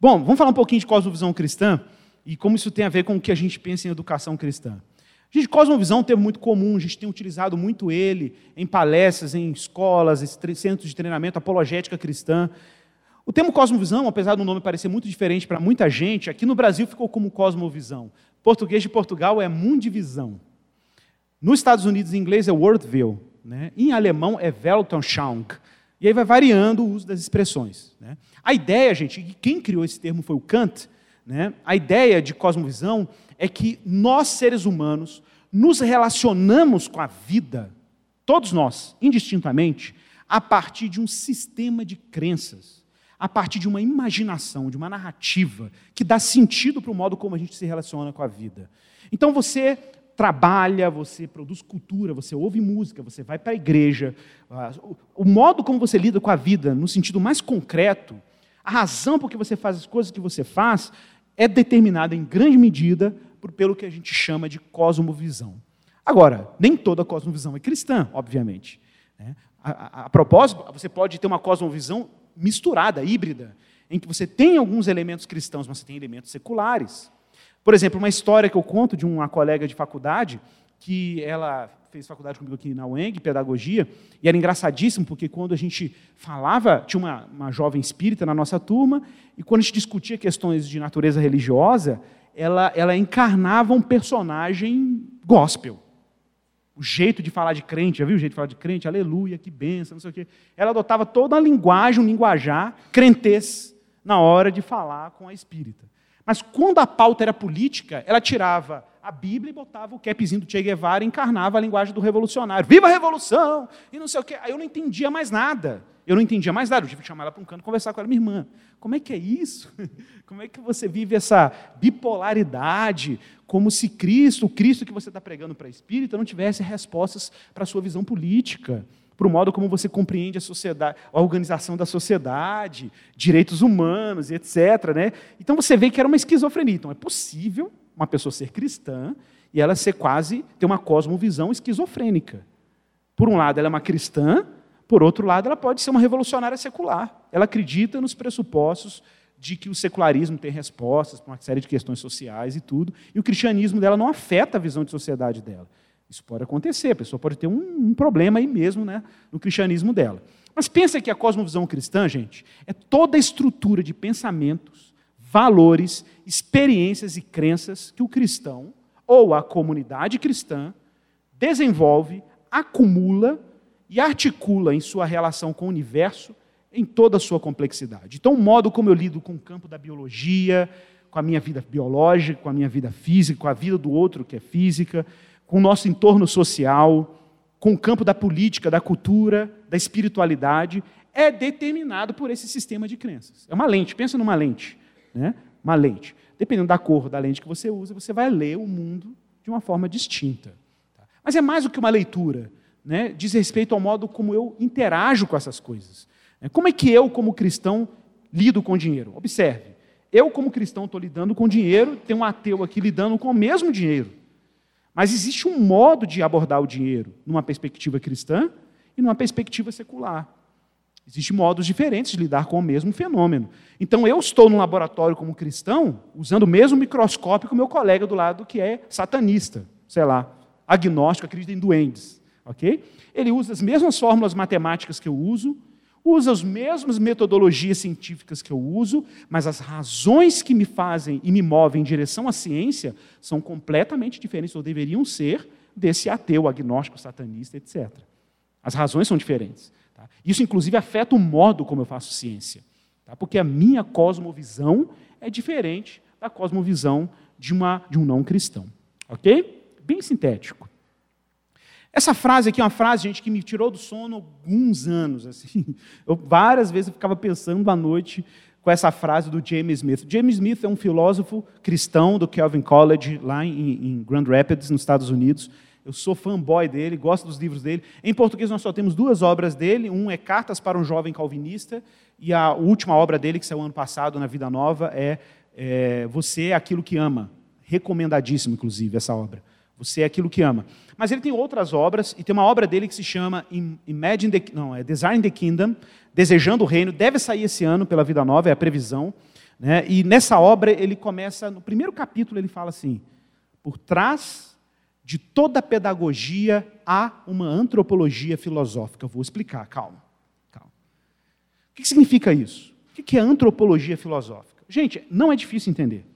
Bom, vamos falar um pouquinho de cosmovisão cristã e como isso tem a ver com o que a gente pensa em educação cristã. Gente, cosmovisão é um termo muito comum, a gente tem utilizado muito ele em palestras, em escolas, em centros de treinamento, apologética cristã. O termo cosmovisão, apesar do nome parecer muito diferente para muita gente, aqui no Brasil ficou como cosmovisão. Português de Portugal é mundivisão. Nos Estados Unidos, em inglês, é worldview. Né? Em alemão, é Weltanschauung. E aí vai variando o uso das expressões. Né? A ideia, gente, e quem criou esse termo foi o Kant, né? a ideia de cosmovisão é que nós, seres humanos, nos relacionamos com a vida, todos nós, indistintamente, a partir de um sistema de crenças, a partir de uma imaginação, de uma narrativa que dá sentido para o modo como a gente se relaciona com a vida. Então você trabalha, você produz cultura, você ouve música, você vai para a igreja. Ah, o modo como você lida com a vida, no sentido mais concreto, a razão por que você faz as coisas que você faz, é determinada em grande medida por, pelo que a gente chama de cosmovisão. Agora, nem toda cosmovisão é cristã, obviamente. Né? A, a, a propósito, você pode ter uma cosmovisão misturada, híbrida, em que você tem alguns elementos cristãos, mas você tem elementos seculares. Por exemplo, uma história que eu conto de uma colega de faculdade, que ela fez faculdade comigo aqui na UENG, pedagogia, e era engraçadíssimo, porque quando a gente falava, tinha uma, uma jovem espírita na nossa turma, e quando a gente discutia questões de natureza religiosa, ela, ela encarnava um personagem gospel. o jeito de falar de crente, já viu o jeito de falar de crente? Aleluia, que benção, não sei o quê. Ela adotava toda a linguagem, um linguajar, crentez, na hora de falar com a espírita. Mas quando a pauta era política, ela tirava a Bíblia e botava o capzinho do Che Guevara e encarnava a linguagem do revolucionário. Viva a revolução! E não sei o quê. Aí eu não entendia mais nada. Eu não entendia mais nada. Eu tive que chamar ela para um canto e conversar com ela, minha irmã. Como é que é isso? Como é que você vive essa bipolaridade? Como se Cristo, o Cristo que você está pregando para espírita, não tivesse respostas para a sua visão política, para o modo como você compreende a sociedade, a organização da sociedade, direitos humanos etc. Né? Então você vê que era uma esquizofrenia. Então é possível uma pessoa ser cristã e ela ser quase, ter uma cosmovisão esquizofrênica. Por um lado, ela é uma cristã, por outro lado, ela pode ser uma revolucionária secular. Ela acredita nos pressupostos de que o secularismo tem respostas para uma série de questões sociais e tudo, e o cristianismo dela não afeta a visão de sociedade dela. Isso pode acontecer, a pessoa pode ter um, um problema aí mesmo né, no cristianismo dela. Mas pensa que a cosmovisão cristã, gente, é toda a estrutura de pensamentos, valores, experiências e crenças que o cristão ou a comunidade cristã desenvolve, acumula e articula em sua relação com o universo em toda a sua complexidade. Então, o modo como eu lido com o campo da biologia, com a minha vida biológica, com a minha vida física, com a vida do outro que é física, com o nosso entorno social, com o campo da política, da cultura, da espiritualidade, é determinado por esse sistema de crenças. É uma lente, pensa numa lente, né? Uma lente. Dependendo da cor da lente que você usa, você vai ler o mundo de uma forma distinta. Tá? Mas é mais do que uma leitura, né? Diz respeito ao modo como eu interajo com essas coisas. É, como é que eu, como cristão, lido com dinheiro? Observe. Eu, como cristão, estou lidando com dinheiro, tem um ateu aqui lidando com o mesmo dinheiro. Mas existe um modo de abordar o dinheiro numa perspectiva cristã e numa perspectiva secular. Existem modos diferentes de lidar com o mesmo fenômeno. Então, eu estou no laboratório como cristão, usando o mesmo microscópio que o meu colega do lado que é satanista, sei lá, agnóstico, acredita em duendes. ok? Ele usa as mesmas fórmulas matemáticas que eu uso, usa as mesmas metodologias científicas que eu uso, mas as razões que me fazem e me movem em direção à ciência são completamente diferentes, ou deveriam ser, desse ateu, agnóstico, satanista, etc. As razões são diferentes. Tá? Isso, inclusive, afeta o modo como eu faço ciência, tá? porque a minha cosmovisão é diferente da cosmovisão de, uma, de um não cristão. Ok? Bem sintético. Essa frase aqui é uma frase, gente, que me tirou do sono alguns anos. Assim. Eu, várias vezes eu ficava pensando à noite com essa frase do James Smith. James Smith é um filósofo cristão do Calvin College, lá em, em Grand Rapids, nos Estados Unidos. Eu sou fanboy dele, gosto dos livros dele. Em português, nós só temos duas obras dele. Um é Cartas para um Jovem Calvinista, e a última obra dele, que saiu ano passado na Vida Nova, é, é Você é Aquilo que Ama. Recomendadíssimo, inclusive, essa obra. Você é aquilo que ama. Mas ele tem outras obras, e tem uma obra dele que se chama Imagine the, não, é Design the Kingdom, Desejando o Reino, deve sair esse ano pela Vida Nova, é a previsão. Né? E nessa obra ele começa, no primeiro capítulo ele fala assim, por trás de toda pedagogia há uma antropologia filosófica. Vou explicar, calma. calma. O que significa isso? O que é antropologia filosófica? Gente, não é difícil entender.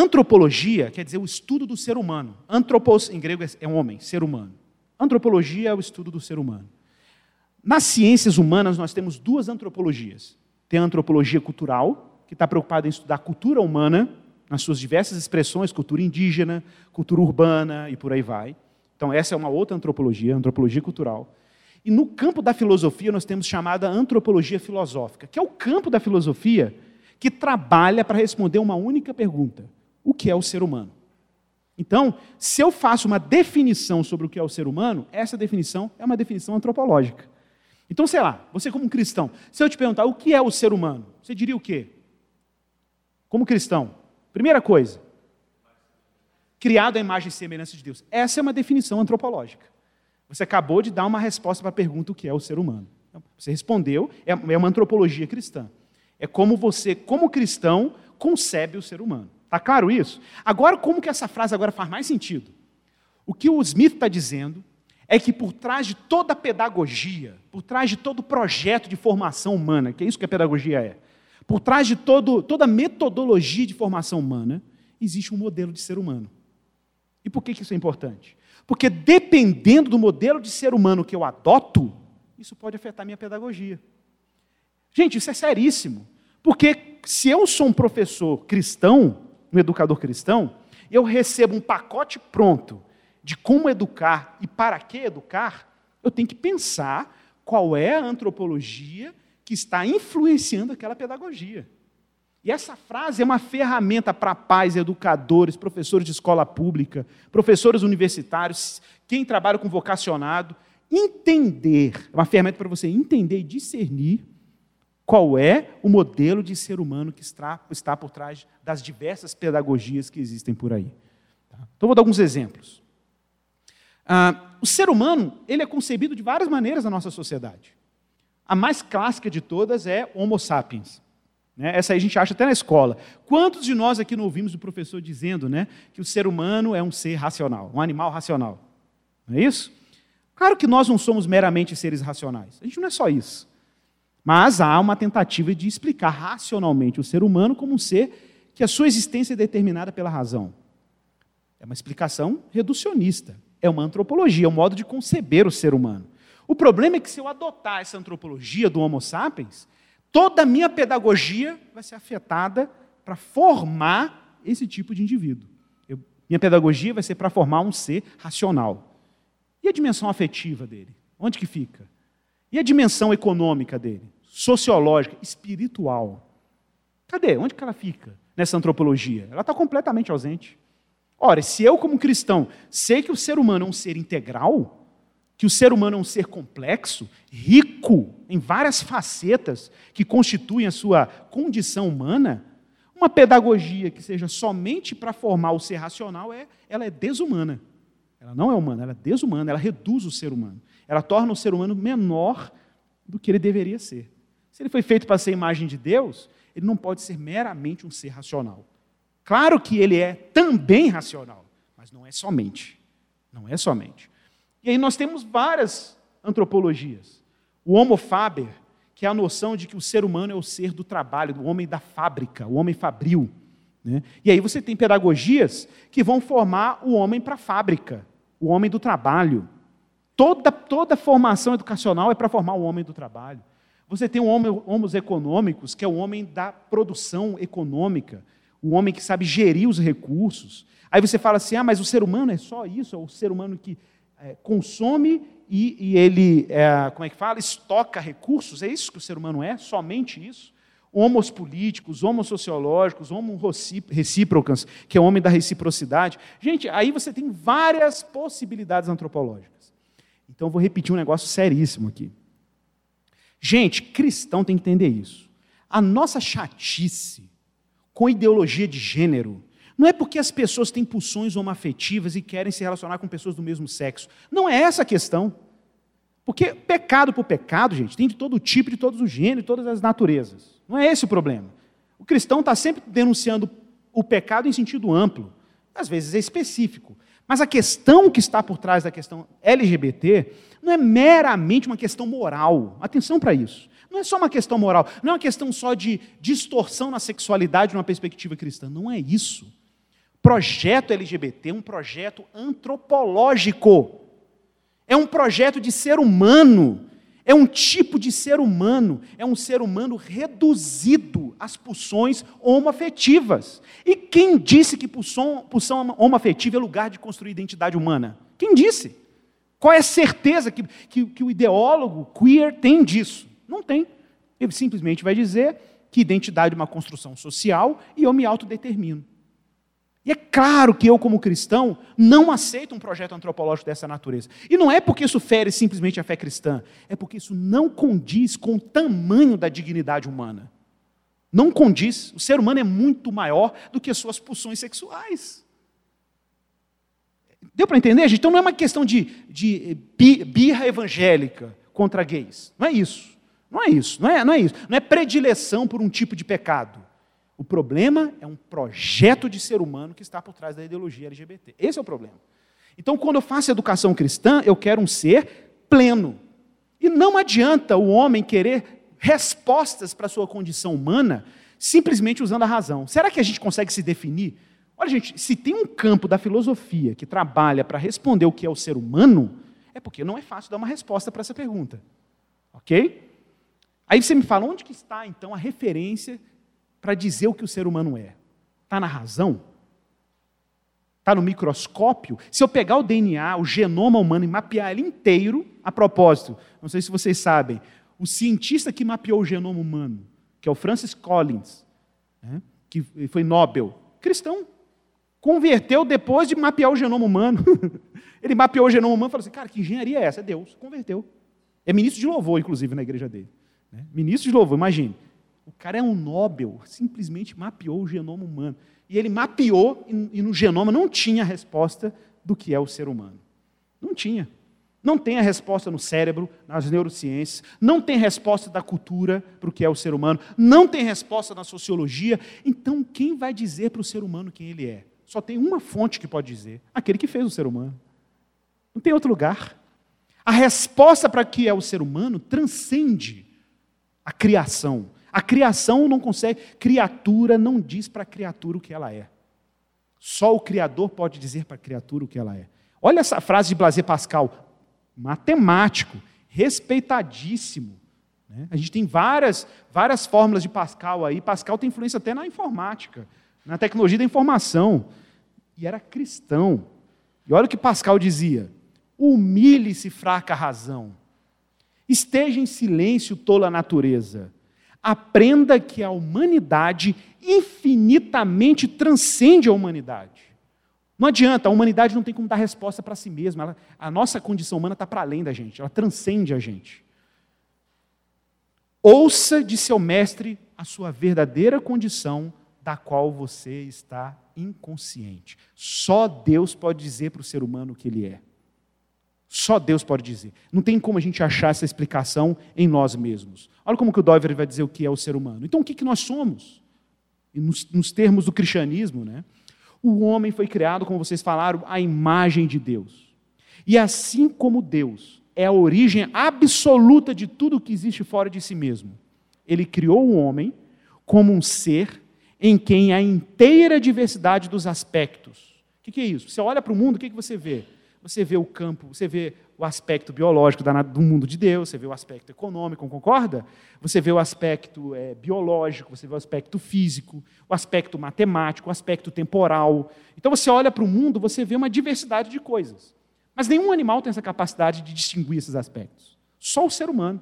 Antropologia quer dizer o estudo do ser humano. Antropos, em grego, é um homem, ser humano. Antropologia é o estudo do ser humano. Nas ciências humanas, nós temos duas antropologias. Tem a antropologia cultural, que está preocupada em estudar a cultura humana, nas suas diversas expressões, cultura indígena, cultura urbana e por aí vai. Então, essa é uma outra antropologia, antropologia cultural. E no campo da filosofia, nós temos chamada antropologia filosófica, que é o campo da filosofia que trabalha para responder uma única pergunta: o que é o ser humano. Então, se eu faço uma definição sobre o que é o ser humano, essa definição é uma definição antropológica. Então, sei lá, você como cristão, se eu te perguntar o que é o ser humano, você diria o quê? Como cristão, primeira coisa, criado à imagem e semelhança de Deus. Essa é uma definição antropológica. Você acabou de dar uma resposta para a pergunta o que é o ser humano. Então, você respondeu, é, é uma antropologia cristã. É como você, como cristão, concebe o ser humano. Está claro isso? Agora, como que essa frase agora faz mais sentido? O que o Smith está dizendo é que por trás de toda a pedagogia, por trás de todo projeto de formação humana, que é isso que a pedagogia é, por trás de todo, toda metodologia de formação humana, existe um modelo de ser humano. E por que isso é importante? Porque dependendo do modelo de ser humano que eu adoto, isso pode afetar minha pedagogia. Gente, isso é seríssimo. Porque se eu sou um professor cristão, um educador cristão, eu recebo um pacote pronto de como educar e para que educar, eu tenho que pensar qual é a antropologia que está influenciando aquela pedagogia. E essa frase é uma ferramenta para pais, educadores, professores de escola pública, professores universitários, quem trabalha com vocacionado, entender, é uma ferramenta para você entender e discernir qual é o modelo de ser humano que está, está por trás das diversas pedagogias que existem por aí. Tá? Então, vou dar alguns exemplos. Ah, o ser humano ele é concebido de várias maneiras na nossa sociedade. A mais clássica de todas é Homo sapiens. Né? Essa aí a gente acha até na escola. Quantos de nós aqui não ouvimos o professor dizendo né, que o ser humano é um ser racional, um animal racional? Não é isso? Claro que nós não somos meramente seres racionais. A gente não é só isso. Mas há uma tentativa de explicar racionalmente o ser humano como um ser que a sua existência é determinada pela razão. É uma explicação reducionista. É uma antropologia, é um modo de conceber o ser humano. O problema é que se eu adotar essa antropologia do Homo sapiens, toda a minha pedagogia vai ser afetada para formar esse tipo de indivíduo. Eu, minha pedagogia vai ser para formar um ser racional. E a dimensão afetiva dele? Onde que fica? E a dimensão econômica dele? Sociológica, espiritual? Cadê? Onde que ela fica nessa antropologia? Ela está completamente ausente. Ora, se eu, como cristão, sei que o ser humano é um ser integral, que o ser humano é um ser complexo, rico em várias facetas que constituem a sua condição humana, uma pedagogia que seja somente para formar o ser racional, é, ela é desumana. Ela não é humana, ela é desumana, ela reduz o ser humano. Ela torna o ser humano menor do que ele deveria ser. Se ele foi feito para ser imagem de Deus, ele não pode ser meramente um ser racional. Claro que ele é também racional, mas não é somente. Não é somente. E aí nós temos várias antropologias. O Homo faber, que é a noção de que o ser humano é o ser do trabalho, do homem da fábrica, o homem fabril. Né? E aí você tem pedagogias que vão formar o homem para a fábrica, o homem do trabalho. Toda, toda formação educacional é para formar o homem do trabalho. Você tem o homem, homos econômicos, que é o homem da produção econômica, o homem que sabe gerir os recursos. Aí você fala assim: ah, mas o ser humano é só isso, é o ser humano que é, consome e, e ele, é, como é que fala, estoca recursos, é isso que o ser humano é, somente isso. Homos políticos, homos sociológicos, homos recíprocas, que é o homem da reciprocidade. Gente, aí você tem várias possibilidades antropológicas. Então, eu vou repetir um negócio seríssimo aqui. Gente, cristão tem que entender isso. A nossa chatice com ideologia de gênero não é porque as pessoas têm pulsões homoafetivas e querem se relacionar com pessoas do mesmo sexo. Não é essa a questão. Porque pecado por pecado, gente, tem de todo tipo, de todos os gêneros, de todas as naturezas. Não é esse o problema. O cristão está sempre denunciando o pecado em sentido amplo. Às vezes é específico. Mas a questão que está por trás da questão LGBT não é meramente uma questão moral. Atenção para isso. Não é só uma questão moral, não é uma questão só de distorção na sexualidade numa perspectiva cristã. Não é isso projeto LGBT é um projeto antropológico. É um projeto de ser humano. É um tipo de ser humano. É um ser humano reduzido às pulsões homoafetivas. E quem disse que pulsão, pulsão homoafetiva é lugar de construir identidade humana? Quem disse? Qual é a certeza que, que, que o ideólogo queer tem disso? Não tem. Ele simplesmente vai dizer que identidade é uma construção social e eu me autodetermino. E é claro que eu, como cristão, não aceito um projeto antropológico dessa natureza. E não é porque isso fere simplesmente a fé cristã, é porque isso não condiz com o tamanho da dignidade humana. Não condiz. O ser humano é muito maior do que as suas pulsões sexuais. Deu para entender, gente? Então não é uma questão de, de birra evangélica contra gays. Não é isso. Não é isso. Não é, não é isso. Não é predileção por um tipo de pecado. O problema é um projeto de ser humano que está por trás da ideologia LGBT. Esse é o problema. Então, quando eu faço educação cristã, eu quero um ser pleno. E não adianta o homem querer respostas para a sua condição humana simplesmente usando a razão. Será que a gente consegue se definir Olha, gente, se tem um campo da filosofia que trabalha para responder o que é o ser humano, é porque não é fácil dar uma resposta para essa pergunta. Ok? Aí você me fala, onde que está então a referência para dizer o que o ser humano é? Está na razão? Está no microscópio? Se eu pegar o DNA, o genoma humano e mapear ele inteiro, a propósito, não sei se vocês sabem, o cientista que mapeou o genoma humano, que é o Francis Collins, né, que foi Nobel, cristão, converteu depois de mapear o genoma humano. Ele mapeou o genoma humano e falou assim: cara, que engenharia é essa? É Deus. Converteu. É ministro de louvor, inclusive, na igreja dele. Né? Ministro de louvor, imagine. O cara é um Nobel, simplesmente mapeou o genoma humano. E ele mapeou, e no genoma não tinha a resposta do que é o ser humano. Não tinha. Não tem a resposta no cérebro, nas neurociências, não tem resposta da cultura para o que é o ser humano, não tem resposta na sociologia. Então, quem vai dizer para o ser humano quem ele é? Só tem uma fonte que pode dizer: aquele que fez o ser humano. Não tem outro lugar. A resposta para o que é o ser humano transcende a criação. A criação não consegue, criatura não diz para a criatura o que ela é. Só o Criador pode dizer para a criatura o que ela é. Olha essa frase de Blaise Pascal, matemático, respeitadíssimo. Né? A gente tem várias, várias fórmulas de Pascal aí. Pascal tem influência até na informática na tecnologia da informação. E era cristão. E olha o que Pascal dizia: humilhe-se, fraca razão. Esteja em silêncio, tola natureza. Aprenda que a humanidade infinitamente transcende a humanidade. Não adianta, a humanidade não tem como dar resposta para si mesma. Ela, a nossa condição humana está para além da gente, ela transcende a gente. Ouça de seu mestre a sua verdadeira condição da qual você está inconsciente. Só Deus pode dizer para o ser humano o que ele é. Só Deus pode dizer. Não tem como a gente achar essa explicação em nós mesmos. Olha como que o Dover vai dizer o que é o ser humano. Então, o que, que nós somos? Nos, nos termos do cristianismo, né? O homem foi criado, como vocês falaram, à imagem de Deus. E assim como Deus é a origem absoluta de tudo que existe fora de si mesmo, ele criou o homem como um ser em quem a inteira diversidade dos aspectos. O que é isso? Você olha para o mundo, o que você vê? Você vê o campo, você vê o aspecto biológico do mundo de Deus, você vê o aspecto econômico, concorda? Você vê o aspecto é, biológico, você vê o aspecto físico, o aspecto matemático, o aspecto temporal. Então você olha para o mundo, você vê uma diversidade de coisas. Mas nenhum animal tem essa capacidade de distinguir esses aspectos. Só o ser humano.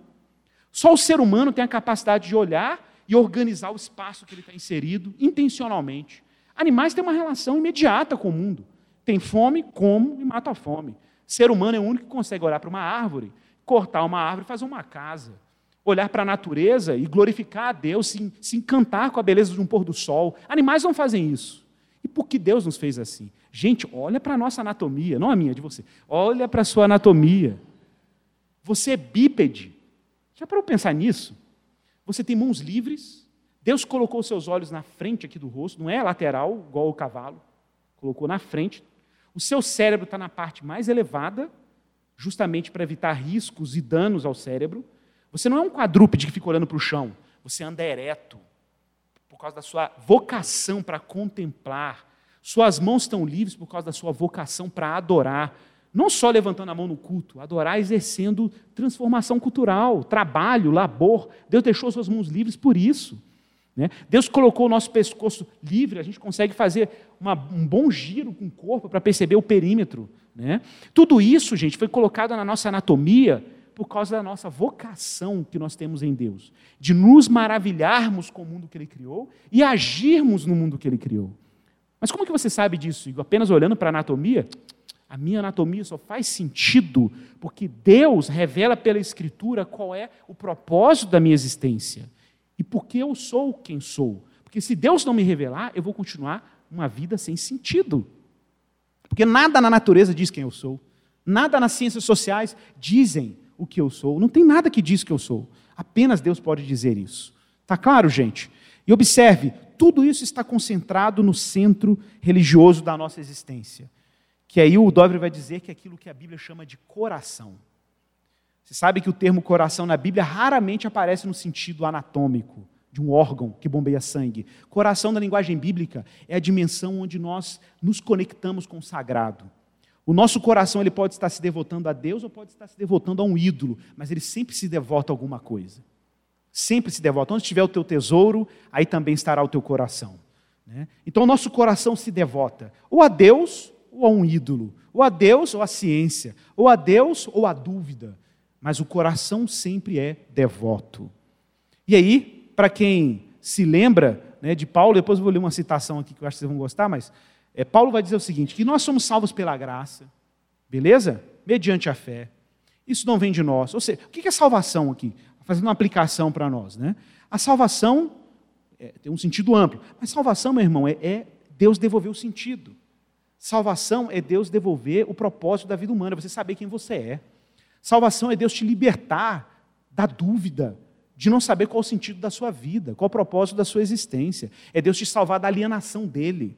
Só o ser humano tem a capacidade de olhar e organizar o espaço que ele está inserido intencionalmente. Animais têm uma relação imediata com o mundo. Tem fome, como e mata a fome. Ser humano é o único que consegue olhar para uma árvore, cortar uma árvore e fazer uma casa. Olhar para a natureza e glorificar a Deus, se, se encantar com a beleza de um pôr do sol. Animais não fazem isso. E por que Deus nos fez assim? Gente, olha para a nossa anatomia, não a minha, de você. Olha para a sua anatomia. Você é bípede. Já parou pensar nisso? Você tem mãos livres. Deus colocou seus olhos na frente aqui do rosto, não é lateral, igual o cavalo. Colocou na frente. O seu cérebro está na parte mais elevada, justamente para evitar riscos e danos ao cérebro. Você não é um quadrúpede que fica olhando para o chão. Você anda ereto, por causa da sua vocação para contemplar. Suas mãos estão livres por causa da sua vocação para adorar. Não só levantando a mão no culto, adorar exercendo transformação cultural, trabalho, labor. Deus deixou suas mãos livres por isso. Né? Deus colocou o nosso pescoço livre, a gente consegue fazer uma, um bom giro com o corpo para perceber o perímetro. Né? Tudo isso, gente, foi colocado na nossa anatomia por causa da nossa vocação que nós temos em Deus, de nos maravilharmos com o mundo que Ele criou e agirmos no mundo que Ele criou. Mas como que você sabe disso? Apenas olhando para a anatomia? A minha anatomia só faz sentido porque Deus revela pela Escritura qual é o propósito da minha existência e por que eu sou quem sou. Porque se Deus não me revelar, eu vou continuar uma vida sem sentido. Porque nada na natureza diz quem eu sou, nada nas ciências sociais dizem o que eu sou, não tem nada que diz que eu sou. Apenas Deus pode dizer isso. Tá claro, gente? E observe, tudo isso está concentrado no centro religioso da nossa existência que aí o Dobre vai dizer que é aquilo que a Bíblia chama de coração. Você sabe que o termo coração na Bíblia raramente aparece no sentido anatômico, de um órgão que bombeia sangue. Coração, na linguagem bíblica, é a dimensão onde nós nos conectamos com o sagrado. O nosso coração ele pode estar se devotando a Deus ou pode estar se devotando a um ídolo, mas ele sempre se devota a alguma coisa. Sempre se devota. Onde estiver o teu tesouro, aí também estará o teu coração. Né? Então o nosso coração se devota ou a Deus ou a um ídolo, ou a Deus ou a ciência, ou a Deus ou a dúvida. Mas o coração sempre é devoto. E aí, para quem se lembra né, de Paulo, depois eu vou ler uma citação aqui que eu acho que vocês vão gostar, mas é, Paulo vai dizer o seguinte: que nós somos salvos pela graça, beleza? Mediante a fé. Isso não vem de nós. Ou seja, o que é salvação aqui? Fazendo uma aplicação para nós. Né? A salvação é, tem um sentido amplo, mas salvação, meu irmão, é, é Deus devolver o sentido. Salvação é Deus devolver o propósito da vida humana, você saber quem você é. Salvação é Deus te libertar da dúvida, de não saber qual o sentido da sua vida, qual o propósito da sua existência. É Deus te salvar da alienação dele,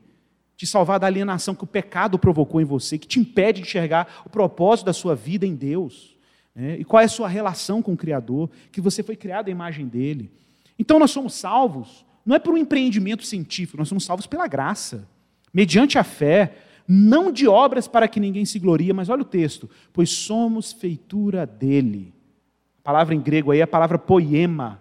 te salvar da alienação que o pecado provocou em você, que te impede de enxergar o propósito da sua vida em Deus. Né? E qual é a sua relação com o Criador, que você foi criado à imagem dele. Então nós somos salvos, não é por um empreendimento científico, nós somos salvos pela graça, mediante a fé, não de obras para que ninguém se glorie, mas olha o texto, pois somos feitura dele palavra em grego aí é a palavra poema,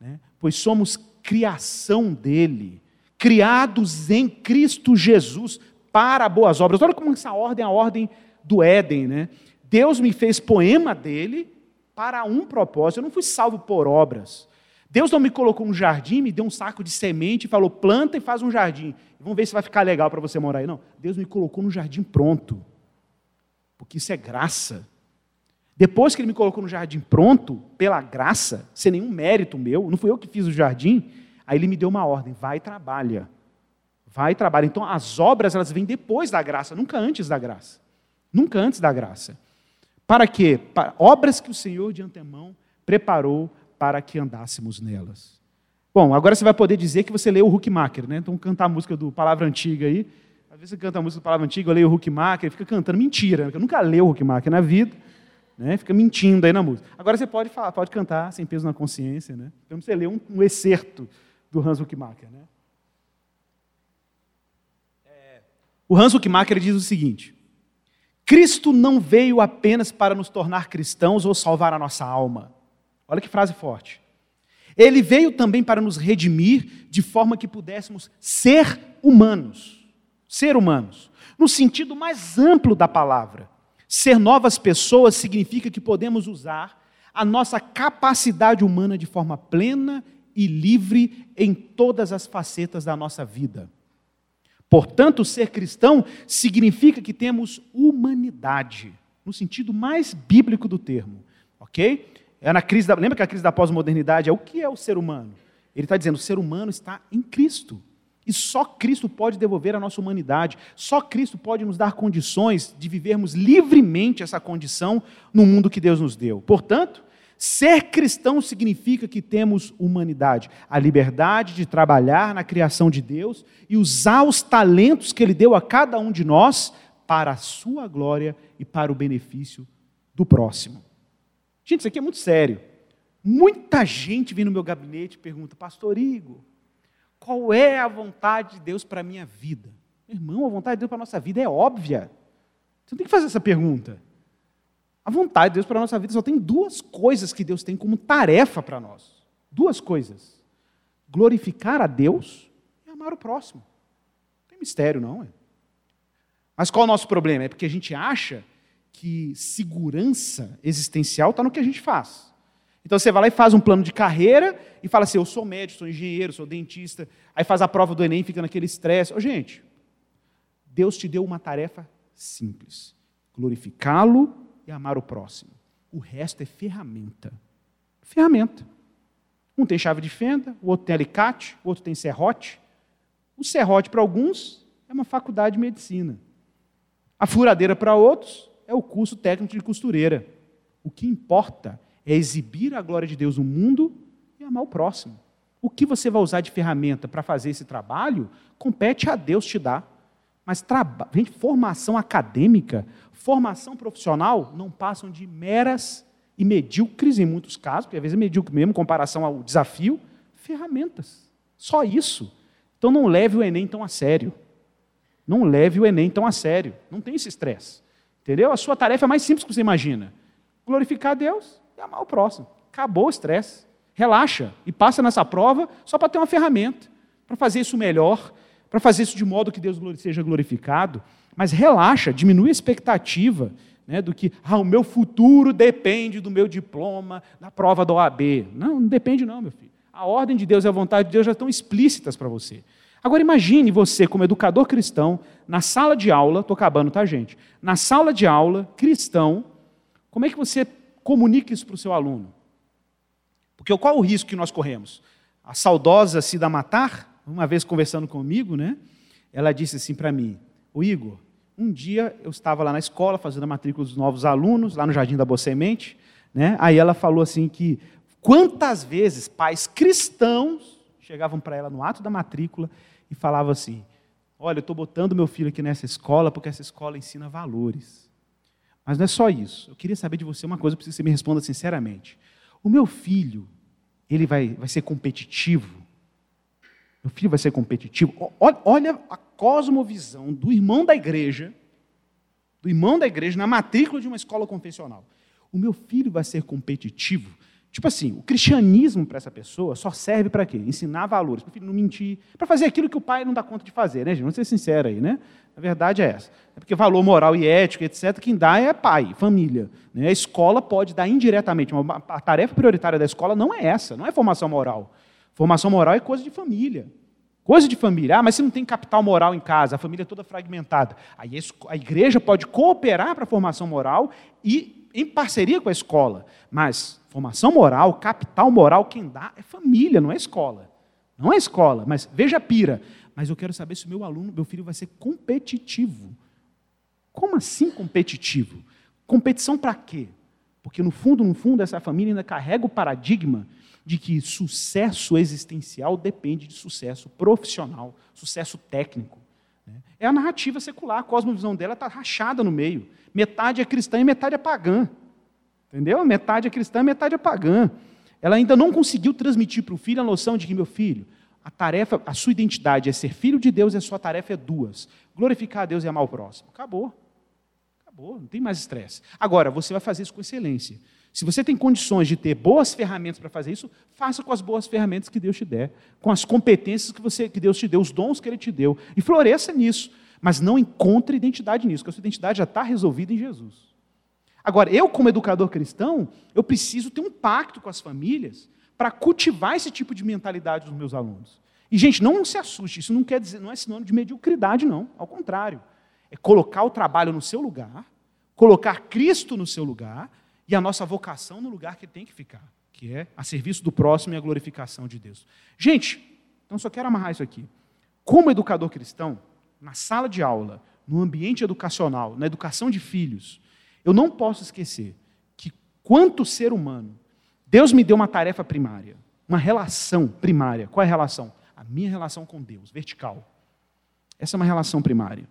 né? pois somos criação dele, criados em Cristo Jesus para boas obras. Olha como essa ordem é a ordem do Éden. Né? Deus me fez poema dele para um propósito. Eu não fui salvo por obras. Deus não me colocou um jardim, me deu um saco de semente e falou: planta e faz um jardim. Vamos ver se vai ficar legal para você morar aí. Não, Deus me colocou no jardim pronto. Porque isso é graça. Depois que ele me colocou no jardim pronto, pela graça, sem nenhum mérito meu, não fui eu que fiz o jardim, aí ele me deu uma ordem: vai e trabalha. Vai e trabalha. Então as obras elas vêm depois da graça, nunca antes da graça. Nunca antes da graça. Para quê? Para obras que o Senhor de antemão preparou para que andássemos nelas. Bom, agora você vai poder dizer que você leu o Huckmacher, né? Então cantar a música do Palavra Antiga aí. Às vezes você canta a música do Palavra Antiga, eu leio o Huckmacher, fica cantando mentira, eu nunca leio o Huckmacher na vida. Né? Fica mentindo aí na música. Agora você pode falar, pode cantar sem peso na consciência. Né? Então você lê um, um excerto do Hans Huckmacher. Né? É, o Hans Huckmacher diz o seguinte: Cristo não veio apenas para nos tornar cristãos ou salvar a nossa alma. Olha que frase forte. Ele veio também para nos redimir de forma que pudéssemos ser humanos. Ser humanos. No sentido mais amplo da palavra Ser novas pessoas significa que podemos usar a nossa capacidade humana de forma plena e livre em todas as facetas da nossa vida. Portanto, ser cristão significa que temos humanidade, no sentido mais bíblico do termo, ok? É na crise da, lembra que a crise da pós-modernidade é o que é o ser humano? Ele está dizendo: o ser humano está em Cristo. E só Cristo pode devolver a nossa humanidade. Só Cristo pode nos dar condições de vivermos livremente essa condição no mundo que Deus nos deu. Portanto, ser cristão significa que temos humanidade, a liberdade de trabalhar na criação de Deus e usar os talentos que Ele deu a cada um de nós para a sua glória e para o benefício do próximo. Gente, isso aqui é muito sério. Muita gente vem no meu gabinete e pergunta, Pastor Igor, qual é a vontade de Deus para a minha vida? Meu irmão, a vontade de Deus para a nossa vida é óbvia. Você não tem que fazer essa pergunta. A vontade de Deus para a nossa vida só tem duas coisas que Deus tem como tarefa para nós. Duas coisas: glorificar a Deus e amar o próximo. Não tem mistério, não. É? Mas qual é o nosso problema? É porque a gente acha que segurança existencial está no que a gente faz. Então você vai lá e faz um plano de carreira e fala assim: eu sou médico, sou engenheiro, sou dentista. Aí faz a prova do Enem, fica naquele estresse. Oh, gente, Deus te deu uma tarefa simples: glorificá-lo e amar o próximo. O resto é ferramenta. Ferramenta. Um tem chave de fenda, o outro tem alicate, o outro tem serrote. O serrote, para alguns, é uma faculdade de medicina. A furadeira, para outros, é o curso técnico de costureira. O que importa é exibir a glória de Deus no mundo e amar o próximo. O que você vai usar de ferramenta para fazer esse trabalho, compete a Deus te dar. Mas gente, formação acadêmica, formação profissional, não passam de meras e medíocres, em muitos casos, porque às vezes é medíocre mesmo, em comparação ao desafio, ferramentas. Só isso. Então não leve o Enem tão a sério. Não leve o Enem tão a sério. Não tem esse estresse. Entendeu? A sua tarefa é mais simples que você imagina. Glorificar Deus e amar o próximo. Acabou o estresse. Relaxa e passa nessa prova só para ter uma ferramenta, para fazer isso melhor, para fazer isso de modo que Deus seja glorificado. Mas relaxa, diminui a expectativa né, do que ah, o meu futuro depende do meu diploma, da prova da OAB. Não, não depende não, meu filho. A ordem de Deus e a vontade de Deus já estão explícitas para você. Agora imagine você, como educador cristão, na sala de aula, estou acabando, tá, gente? Na sala de aula, cristão, como é que você comunica isso para o seu aluno? Porque qual é o risco que nós corremos? A saudosa Cida Matar, uma vez conversando comigo, né? Ela disse assim para mim: O Igor, um dia eu estava lá na escola fazendo a matrícula dos novos alunos, lá no Jardim da Boa Semente, né? Aí ela falou assim que quantas vezes pais cristãos chegavam para ela no ato da matrícula e falavam assim: Olha, eu estou botando meu filho aqui nessa escola porque essa escola ensina valores. Mas não é só isso. Eu queria saber de você uma coisa, preciso que você me responda sinceramente. O meu filho, ele vai, vai ser competitivo? Meu filho vai ser competitivo? Olha a cosmovisão do irmão da igreja, do irmão da igreja na matrícula de uma escola confessional. O meu filho vai ser competitivo? Tipo assim, o cristianismo para essa pessoa só serve para quê? Ensinar valores, para o filho não mentir, para fazer aquilo que o pai não dá conta de fazer, né, gente? Vamos ser sinceros aí, né? A verdade é essa. É porque valor moral e ético, etc., quem dá é pai, família. Né? A escola pode dar indiretamente. A tarefa prioritária da escola não é essa, não é formação moral. Formação moral é coisa de família. Coisa de família. Ah, mas se não tem capital moral em casa, a família é toda fragmentada. Aí a igreja pode cooperar para a formação moral e em parceria com a escola. Mas formação moral, capital moral, quem dá é família, não é escola. Não é escola, mas veja pira. Mas eu quero saber se o meu aluno, meu filho, vai ser competitivo. Como assim competitivo? Competição para quê? Porque no fundo, no fundo, essa família ainda carrega o paradigma de que sucesso existencial depende de sucesso profissional, sucesso técnico. Né? É a narrativa secular, a cosmovisão dela está rachada no meio. Metade é cristã e metade é pagã. Entendeu? Metade é cristã e metade é pagã. Ela ainda não conseguiu transmitir para o filho a noção de que, meu filho, a tarefa, a sua identidade é ser filho de Deus e a sua tarefa é duas: glorificar a Deus e amar o próximo. Acabou. Acabou, não tem mais estresse. Agora, você vai fazer isso com excelência. Se você tem condições de ter boas ferramentas para fazer isso, faça com as boas ferramentas que Deus te der, com as competências que, você, que Deus te deu, os dons que Ele te deu, e floresça nisso. Mas não encontre identidade nisso, porque a sua identidade já está resolvida em Jesus. Agora, eu, como educador cristão, eu preciso ter um pacto com as famílias para cultivar esse tipo de mentalidade dos meus alunos. E, gente, não se assuste, isso não quer dizer, não é sinônimo de mediocridade, não. Ao contrário. É colocar o trabalho no seu lugar, colocar Cristo no seu lugar e a nossa vocação no lugar que tem que ficar, que é a serviço do próximo e a glorificação de Deus. Gente, então só quero amarrar isso aqui. Como educador cristão, na sala de aula, no ambiente educacional, na educação de filhos, eu não posso esquecer que, quanto ser humano, Deus me deu uma tarefa primária, uma relação primária. Qual é a relação? A minha relação com Deus, vertical. Essa é uma relação primária.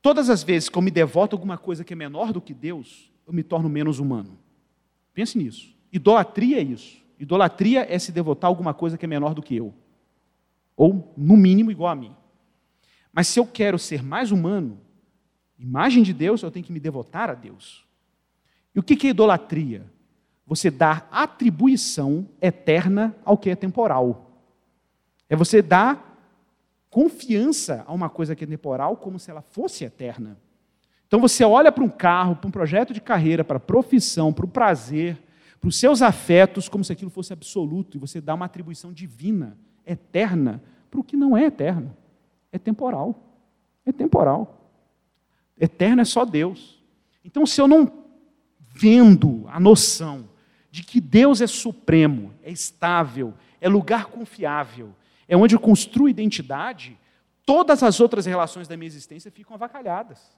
Todas as vezes que eu me devoto a alguma coisa que é menor do que Deus, eu me torno menos humano. Pense nisso. Idolatria é isso. Idolatria é se devotar a alguma coisa que é menor do que eu. Ou, no mínimo, igual a mim. Mas se eu quero ser mais humano, imagem de Deus, eu tenho que me devotar a Deus. E o que é idolatria? Você dar atribuição eterna ao que é temporal. É você dar confiança a uma coisa que é temporal como se ela fosse eterna. Então você olha para um carro, para um projeto de carreira, para a profissão, para o prazer, para os seus afetos, como se aquilo fosse absoluto, e você dá uma atribuição divina, eterna, para o que não é eterno. É temporal. É temporal. Eterno é só Deus. Então, se eu não vendo a noção de que Deus é supremo, é estável, é lugar confiável, é onde eu construo identidade, todas as outras relações da minha existência ficam avacalhadas.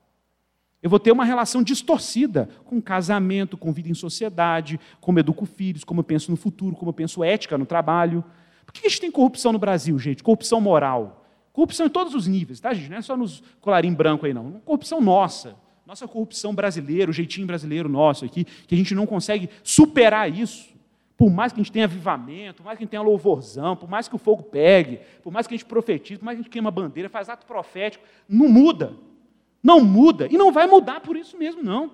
Eu vou ter uma relação distorcida com casamento, com vida em sociedade, como educo filhos, como eu penso no futuro, como eu penso ética no trabalho. Por que a gente tem corrupção no Brasil, gente? Corrupção moral. Corrupção em todos os níveis, tá, gente? Não é só nos colarinhos branco aí, não. Corrupção nossa. Nossa corrupção brasileira, o jeitinho brasileiro nosso aqui, que a gente não consegue superar isso. por mais que a gente tenha avivamento, por mais que a gente tenha louvorzão, por mais que o fogo pegue, por mais que a gente profetize, por mais que a gente queima bandeira, faz ato profético, não muda. Não muda. E não vai mudar por isso mesmo, não.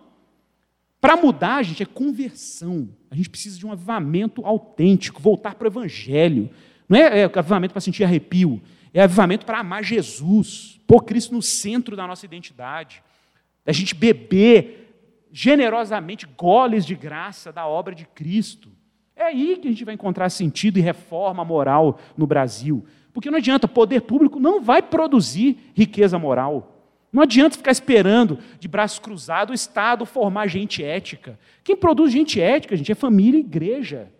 Para mudar, gente, é conversão. A gente precisa de um avivamento autêntico, voltar para o Evangelho. Não é, é avivamento para sentir arrepio, é avivamento para amar Jesus, pôr Cristo no centro da nossa identidade, da gente beber generosamente goles de graça da obra de Cristo. É aí que a gente vai encontrar sentido e reforma moral no Brasil. Porque não adianta, poder público não vai produzir riqueza moral. Não adianta ficar esperando de braços cruzados o Estado formar gente ética. Quem produz gente ética, gente, é família e igreja.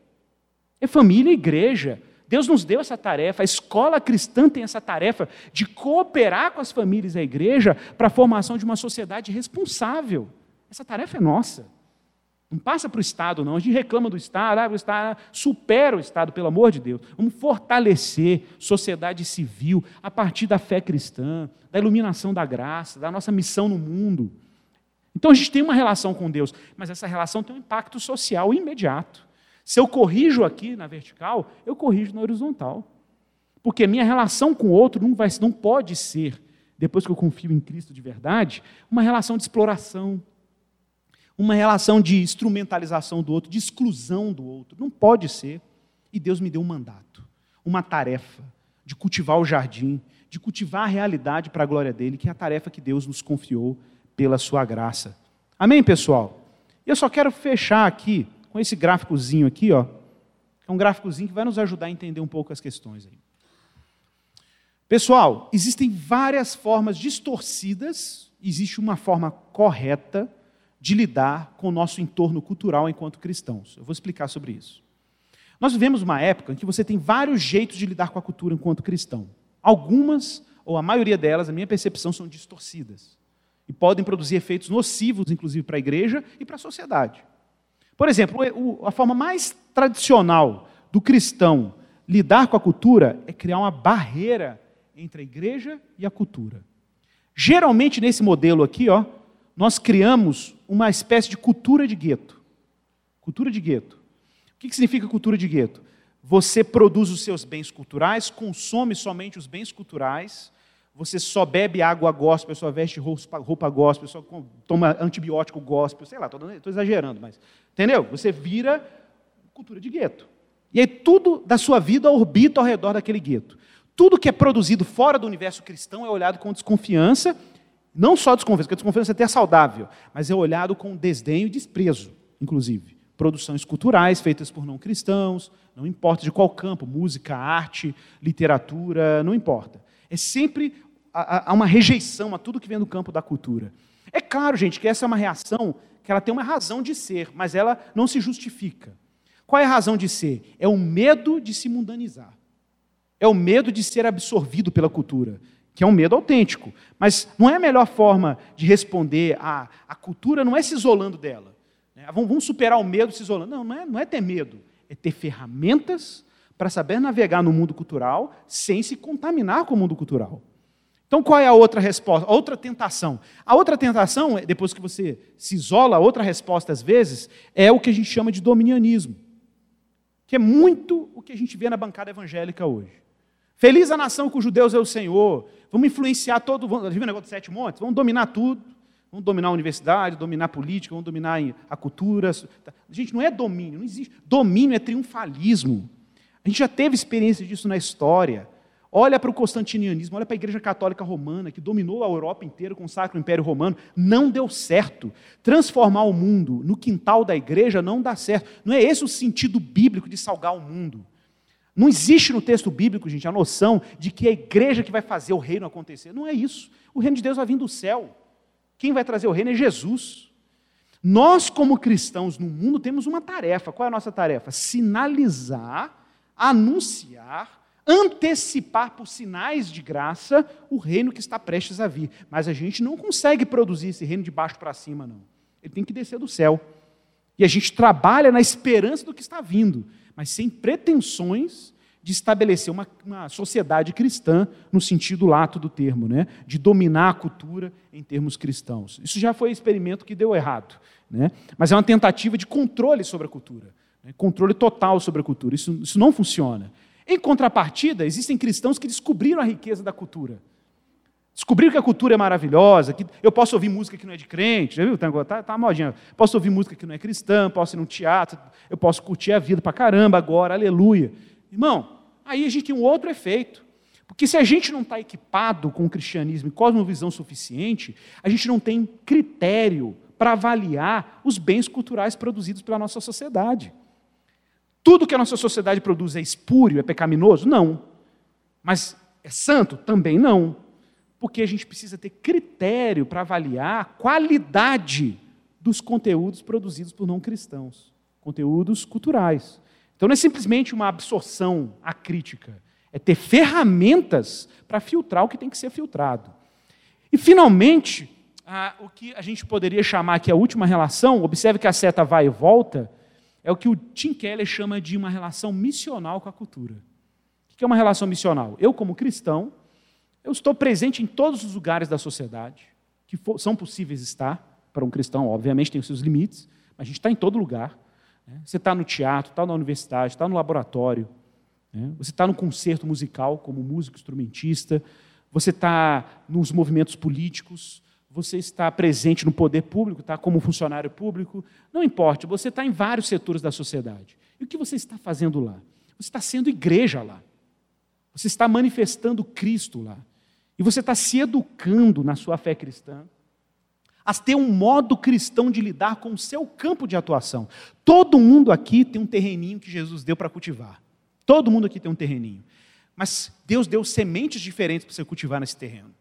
É família e igreja. Deus nos deu essa tarefa, a escola cristã tem essa tarefa de cooperar com as famílias e a igreja para a formação de uma sociedade responsável. Essa tarefa é nossa. Não passa para o Estado, não. A gente reclama do Estado, ah, o Estado supera o Estado, pelo amor de Deus. Vamos fortalecer sociedade civil a partir da fé cristã, da iluminação da graça, da nossa missão no mundo. Então a gente tem uma relação com Deus, mas essa relação tem um impacto social imediato. Se eu corrijo aqui na vertical, eu corrijo na horizontal. Porque minha relação com o outro não, vai, não pode ser, depois que eu confio em Cristo de verdade, uma relação de exploração, uma relação de instrumentalização do outro, de exclusão do outro. Não pode ser. E Deus me deu um mandato, uma tarefa de cultivar o jardim, de cultivar a realidade para a glória dele, que é a tarefa que Deus nos confiou pela sua graça. Amém, pessoal? Eu só quero fechar aqui com esse gráficozinho aqui, ó. É um gráficozinho que vai nos ajudar a entender um pouco as questões aí. Pessoal, existem várias formas distorcidas, existe uma forma correta de lidar com o nosso entorno cultural enquanto cristãos. Eu vou explicar sobre isso. Nós vivemos uma época em que você tem vários jeitos de lidar com a cultura enquanto cristão. Algumas, ou a maioria delas, a minha percepção, são distorcidas. E podem produzir efeitos nocivos, inclusive, para a igreja e para a sociedade. Por exemplo, a forma mais tradicional do cristão lidar com a cultura é criar uma barreira entre a igreja e a cultura. Geralmente, nesse modelo aqui, ó, nós criamos uma espécie de cultura de gueto. Cultura de gueto. O que significa cultura de gueto? Você produz os seus bens culturais, consome somente os bens culturais, você só bebe água gospel, só veste roupa gospel, só toma antibiótico gospel, sei lá, estou exagerando, mas. Entendeu? Você vira cultura de gueto. E aí tudo da sua vida orbita ao redor daquele gueto. Tudo que é produzido fora do universo cristão é olhado com desconfiança não só desconfiança, porque desconfiança é até saudável, mas é olhado com desdenho e desprezo, inclusive. Produções culturais feitas por não cristãos, não importa de qual campo, música, arte, literatura, não importa. É sempre há uma rejeição a tudo que vem do campo da cultura. É claro, gente, que essa é uma reação que ela tem uma razão de ser, mas ela não se justifica. Qual é a razão de ser? É o medo de se mundanizar. É o medo de ser absorvido pela cultura que é um medo autêntico. Mas não é a melhor forma de responder à, à cultura, não é se isolando dela. Né? Vamos superar o medo se isolando. Não, não é, não é ter medo, é ter ferramentas para saber navegar no mundo cultural sem se contaminar com o mundo cultural. Então, qual é a outra resposta? A outra tentação. A outra tentação, depois que você se isola, a outra resposta, às vezes, é o que a gente chama de dominianismo, que é muito o que a gente vê na bancada evangélica hoje. Feliz a nação cujo Deus é o Senhor. Vamos influenciar todo. Vamos, viu o negócio de sete montes? Vamos dominar tudo. Vamos dominar a universidade, dominar a política, vamos dominar a cultura. Gente, não é domínio, não existe. Domínio é triunfalismo. A gente já teve experiência disso na história. Olha para o constantinianismo, olha para a Igreja Católica Romana, que dominou a Europa inteira com o Sacro Império Romano. Não deu certo. Transformar o mundo no quintal da igreja não dá certo. Não é esse o sentido bíblico de salgar o mundo. Não existe no texto bíblico, gente, a noção de que é a igreja que vai fazer o reino acontecer. Não é isso. O reino de Deus vai vir do céu. Quem vai trazer o reino é Jesus. Nós, como cristãos no mundo, temos uma tarefa. Qual é a nossa tarefa? Sinalizar, anunciar, antecipar por sinais de graça o reino que está prestes a vir. Mas a gente não consegue produzir esse reino de baixo para cima, não. Ele tem que descer do céu. E a gente trabalha na esperança do que está vindo mas sem pretensões de estabelecer uma, uma, sociedade cristã no sentido lato do termo, né? de dominar a cultura em termos cristãos. Isso já foi um experimento que deu errado, né? mas é uma tentativa de controle sobre a cultura. né? controle total sobre a cultura. Isso, isso não funciona. Em contrapartida, existem cristãos que descobriram a riqueza da cultura. Descobriram que a cultura é maravilhosa, que eu posso ouvir música que não é de crente, já viu? Tá, tá, tá modinha. Posso ouvir música que não é cristã, posso ir num teatro, eu posso curtir a vida para caramba agora, aleluia. Irmão, aí a gente tem um outro efeito. Porque se a gente não está equipado com o cristianismo e cosmovisão suficiente, a gente não tem critério para avaliar os bens culturais produzidos pela nossa sociedade. Tudo que a nossa sociedade produz é espúrio, é pecaminoso? Não. Mas é santo? Também não porque a gente precisa ter critério para avaliar a qualidade dos conteúdos produzidos por não cristãos, conteúdos culturais. Então não é simplesmente uma absorção acrítica, é ter ferramentas para filtrar o que tem que ser filtrado. E finalmente, o que a gente poderia chamar aqui a última relação, observe que a seta vai e volta, é o que o Tim Keller chama de uma relação missional com a cultura. O que é uma relação missional? Eu, como cristão, eu estou presente em todos os lugares da sociedade que for, são possíveis estar para um cristão, obviamente tem os seus limites, mas a gente está em todo lugar. Né? Você está no teatro, está na universidade, está no laboratório, né? você está no concerto musical como músico instrumentista, você está nos movimentos políticos, você está presente no poder público, está como funcionário público, não importa, você está em vários setores da sociedade. E o que você está fazendo lá? Você está sendo igreja lá. Você está manifestando Cristo lá. E você está se educando na sua fé cristã a ter um modo cristão de lidar com o seu campo de atuação. Todo mundo aqui tem um terreninho que Jesus deu para cultivar. Todo mundo aqui tem um terreninho. Mas Deus deu sementes diferentes para você cultivar nesse terreno.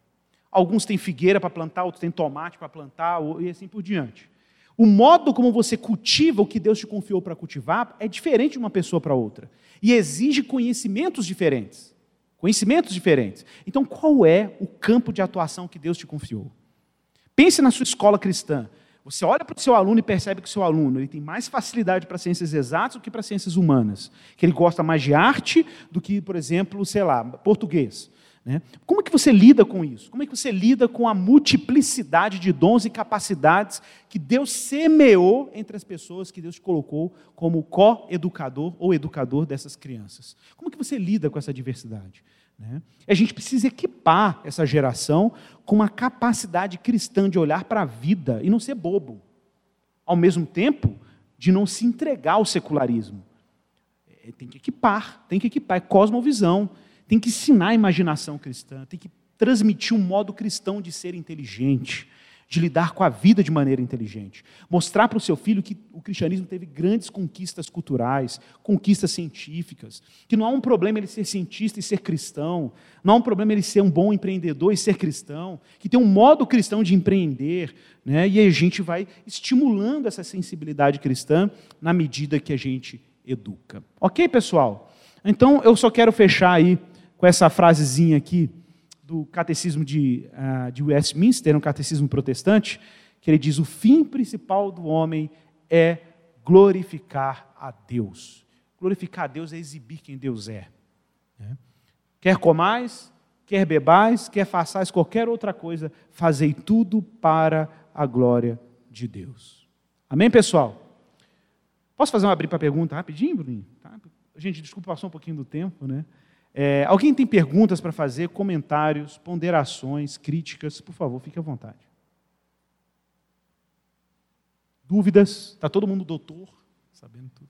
Alguns têm figueira para plantar, outros têm tomate para plantar, e assim por diante. O modo como você cultiva o que Deus te confiou para cultivar é diferente de uma pessoa para outra. E exige conhecimentos diferentes conhecimentos diferentes. Então, qual é o campo de atuação que Deus te confiou? Pense na sua escola cristã. Você olha para o seu aluno e percebe que o seu aluno ele tem mais facilidade para ciências exatas do que para ciências humanas. Que ele gosta mais de arte do que, por exemplo, sei lá, português. Né? Como é que você lida com isso? Como é que você lida com a multiplicidade de dons e capacidades que Deus semeou entre as pessoas que Deus colocou como co-educador ou educador dessas crianças? Como é que você lida com essa diversidade? Né? A gente precisa equipar essa geração com uma capacidade cristã de olhar para a vida e não ser bobo. Ao mesmo tempo, de não se entregar ao secularismo. É, tem que equipar, tem que equipar, é cosmovisão. Tem que ensinar a imaginação cristã, tem que transmitir um modo cristão de ser inteligente, de lidar com a vida de maneira inteligente. Mostrar para o seu filho que o cristianismo teve grandes conquistas culturais, conquistas científicas, que não há um problema ele ser cientista e ser cristão, não há um problema ele ser um bom empreendedor e ser cristão, que tem um modo cristão de empreender, né? e a gente vai estimulando essa sensibilidade cristã na medida que a gente educa. Ok, pessoal? Então eu só quero fechar aí com essa frasezinha aqui do catecismo de, uh, de Westminster, um catecismo protestante, que ele diz: o fim principal do homem é glorificar a Deus. Glorificar a Deus é exibir quem Deus é. Né? Quer comais, quer bebais, quer façais qualquer outra coisa, fazei tudo para a glória de Deus. Amém, pessoal? Posso fazer uma abrir para pergunta rapidinho, Bruninho? Tá? Gente, desculpa, passou um pouquinho do tempo, né? É, alguém tem perguntas para fazer, comentários, ponderações, críticas? Por favor, fique à vontade. Dúvidas? Está todo mundo doutor, sabendo tudo.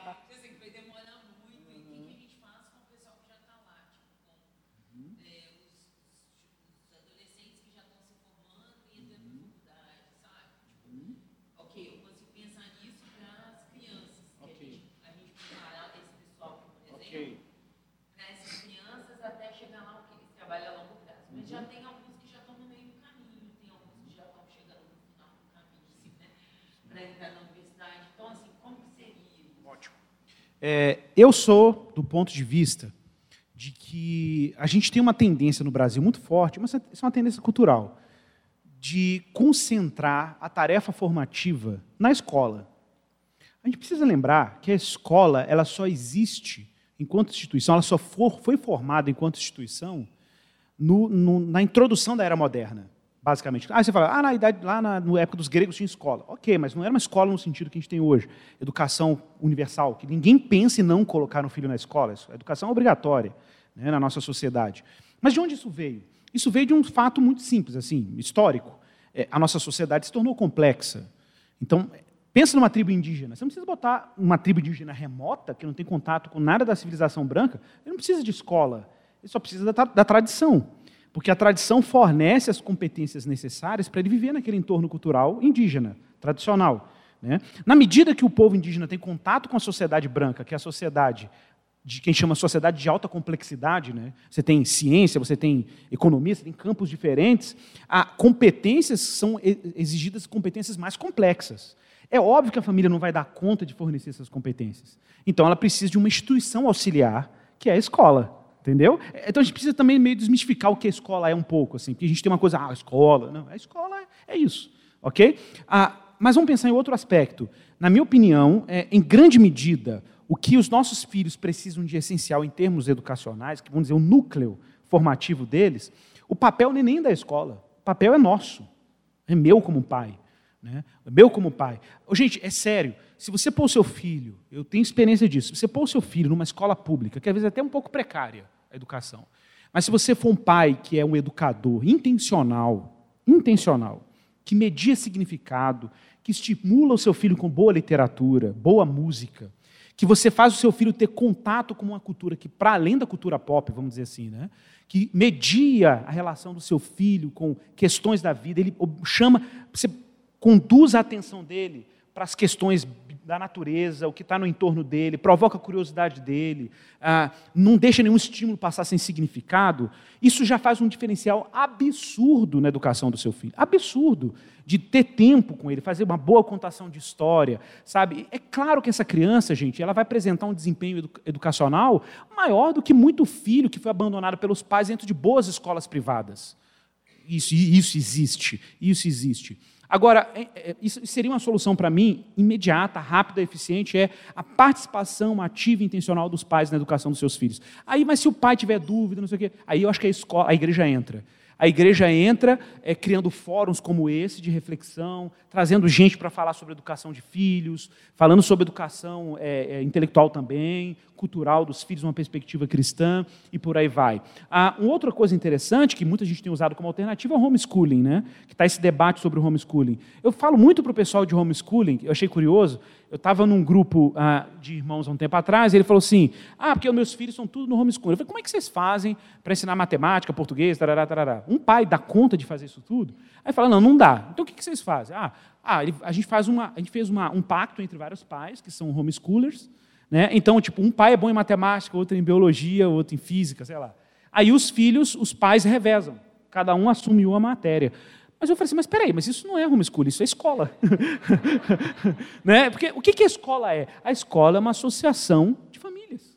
É, eu sou do ponto de vista de que a gente tem uma tendência no Brasil muito forte, mas isso é uma tendência cultural, de concentrar a tarefa formativa na escola. A gente precisa lembrar que a escola ela só existe enquanto instituição, ela só for, foi formada enquanto instituição no, no, na introdução da era moderna, basicamente. Ah, você fala, ah, na idade, lá na, na época dos gregos tinha escola. Ok, mas não era uma escola no sentido que a gente tem hoje. Educação universal, que ninguém pense em não colocar um filho na escola. A educação é obrigatória né, na nossa sociedade. Mas de onde isso veio? Isso veio de um fato muito simples, assim, histórico. É, a nossa sociedade se tornou complexa. Então, pensa numa tribo indígena. Você não precisa botar uma tribo indígena remota, que não tem contato com nada da civilização branca. Ele não precisa de escola. Ele só precisa da, da tradição. Porque a tradição fornece as competências necessárias para ele viver naquele entorno cultural indígena, tradicional. Né? Na medida que o povo indígena tem contato com a sociedade branca, que é a sociedade de quem chama sociedade de alta complexidade, né? você tem ciência, você tem economia, você tem campos diferentes, a competências são exigidas competências mais complexas. É óbvio que a família não vai dar conta de fornecer essas competências. Então ela precisa de uma instituição auxiliar, que é a escola. Entendeu? Então a gente precisa também meio desmistificar o que a escola é um pouco, assim, porque a gente tem uma coisa, ah, a escola. Não, a escola é, isso, ok? Ah, mas vamos pensar em outro aspecto. Na minha opinião, é, em grande medida, o que os nossos filhos precisam de essencial em termos educacionais, que vamos dizer, o núcleo formativo deles, o papel nem é nem da escola, o papel é nosso, é meu como pai. Né? Meu como pai. Gente, é sério. Se você pôr o seu filho, eu tenho experiência disso, se você pôr o seu filho numa escola pública, que às vezes é até um pouco precária a educação, mas se você for um pai que é um educador intencional, intencional, que media significado, que estimula o seu filho com boa literatura, boa música, que você faz o seu filho ter contato com uma cultura que, para além da cultura pop, vamos dizer assim, né? que media a relação do seu filho com questões da vida, ele chama, você conduz a atenção dele para as questões da natureza, o que está no entorno dele, provoca a curiosidade dele, ah, não deixa nenhum estímulo passar sem significado, isso já faz um diferencial absurdo na educação do seu filho. Absurdo. De ter tempo com ele, fazer uma boa contação de história, sabe? É claro que essa criança, gente, ela vai apresentar um desempenho educacional maior do que muito filho que foi abandonado pelos pais dentro de boas escolas privadas. Isso, isso existe, isso existe. Agora, é, é, isso seria uma solução para mim, imediata, rápida, eficiente, é a participação ativa e intencional dos pais na educação dos seus filhos. Aí, mas se o pai tiver dúvida, não sei o quê, aí eu acho que a, escola, a igreja entra. A igreja entra é, criando fóruns como esse de reflexão, trazendo gente para falar sobre educação de filhos, falando sobre educação é, é, intelectual também, cultural dos filhos, uma perspectiva cristã e por aí vai. Ah, uma outra coisa interessante que muita gente tem usado como alternativa é o homeschooling, né? que está esse debate sobre o homeschooling. Eu falo muito para o pessoal de homeschooling, eu achei curioso, eu estava num grupo ah, de irmãos há um tempo atrás, e ele falou assim, ah, porque meus filhos são tudo no homeschooling. Eu falei, como é que vocês fazem para ensinar matemática, português, tarará, tarará? Um pai dá conta de fazer isso tudo? Aí fala, não, não dá. Então o que, que vocês fazem? Ah, ah a gente faz uma, a gente fez uma, um pacto entre vários pais, que são homeschoolers, né? Então, tipo, um pai é bom em matemática, outro em biologia, outro em física, sei lá. Aí os filhos, os pais revezam. Cada um assume uma matéria. Mas eu falei assim, mas peraí, mas isso não é homeschooling, isso é escola. né? Porque o que a escola é? A escola é uma associação de famílias.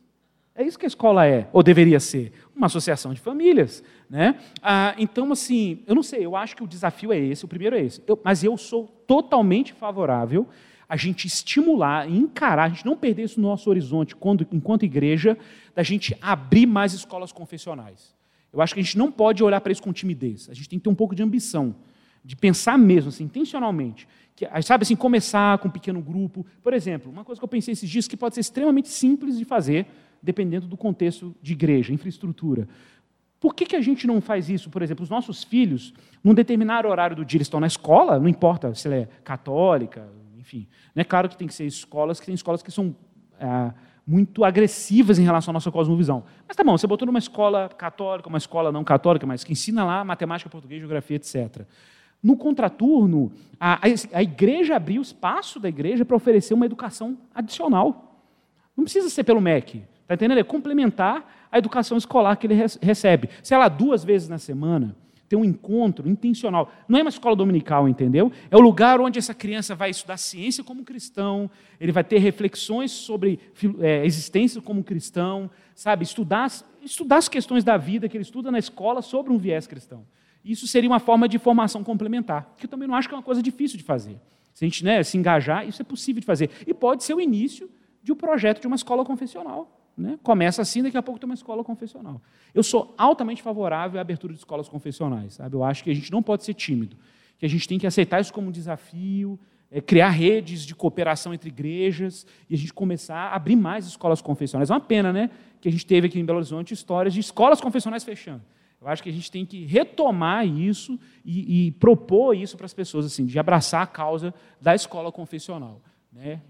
É isso que a escola é, ou deveria ser, uma associação de famílias. Né? Ah, então, assim, eu não sei, eu acho que o desafio é esse, o primeiro é esse. Eu, mas eu sou totalmente favorável a gente estimular encarar, a gente não perder isso no nosso horizonte quando, enquanto igreja, da gente abrir mais escolas confessionais. Eu acho que a gente não pode olhar para isso com timidez. A gente tem que ter um pouco de ambição, de pensar mesmo, assim, intencionalmente. Que, sabe assim, começar com um pequeno grupo. Por exemplo, uma coisa que eu pensei esses dias que pode ser extremamente simples de fazer, dependendo do contexto de igreja, infraestrutura. Por que, que a gente não faz isso? Por exemplo, os nossos filhos, num determinado horário do dia, eles estão na escola, não importa se ela é católica, enfim. É claro que tem que ser escolas que tem escolas que são é, muito agressivas em relação à nossa cosmovisão. Mas tá bom, você botou numa escola católica, uma escola não católica, mas que ensina lá matemática, português, geografia, etc. No contraturno, a, a igreja abriu espaço da igreja para oferecer uma educação adicional. Não precisa ser pelo MEC, está entendendo? É complementar a educação escolar que ele recebe. Sei lá, duas vezes na semana, ter um encontro intencional. Não é uma escola dominical, entendeu? É o lugar onde essa criança vai estudar ciência como cristão, ele vai ter reflexões sobre é, existência como cristão, sabe? Estudar, estudar as questões da vida que ele estuda na escola sobre um viés cristão. Isso seria uma forma de formação complementar, que eu também não acho que é uma coisa difícil de fazer. Se a gente né, se engajar, isso é possível de fazer. E pode ser o início de um projeto de uma escola confessional. Né? Começa assim, daqui a pouco tem uma escola confessional. Eu sou altamente favorável à abertura de escolas confessionais. Sabe? Eu acho que a gente não pode ser tímido, que a gente tem que aceitar isso como um desafio, é, criar redes de cooperação entre igrejas e a gente começar a abrir mais escolas confessionais. É uma pena, né? Que a gente teve aqui em Belo Horizonte histórias de escolas confessionais fechando. Eu acho que a gente tem que retomar isso e, e propor isso para as pessoas, assim, de abraçar a causa da escola confessional. Né?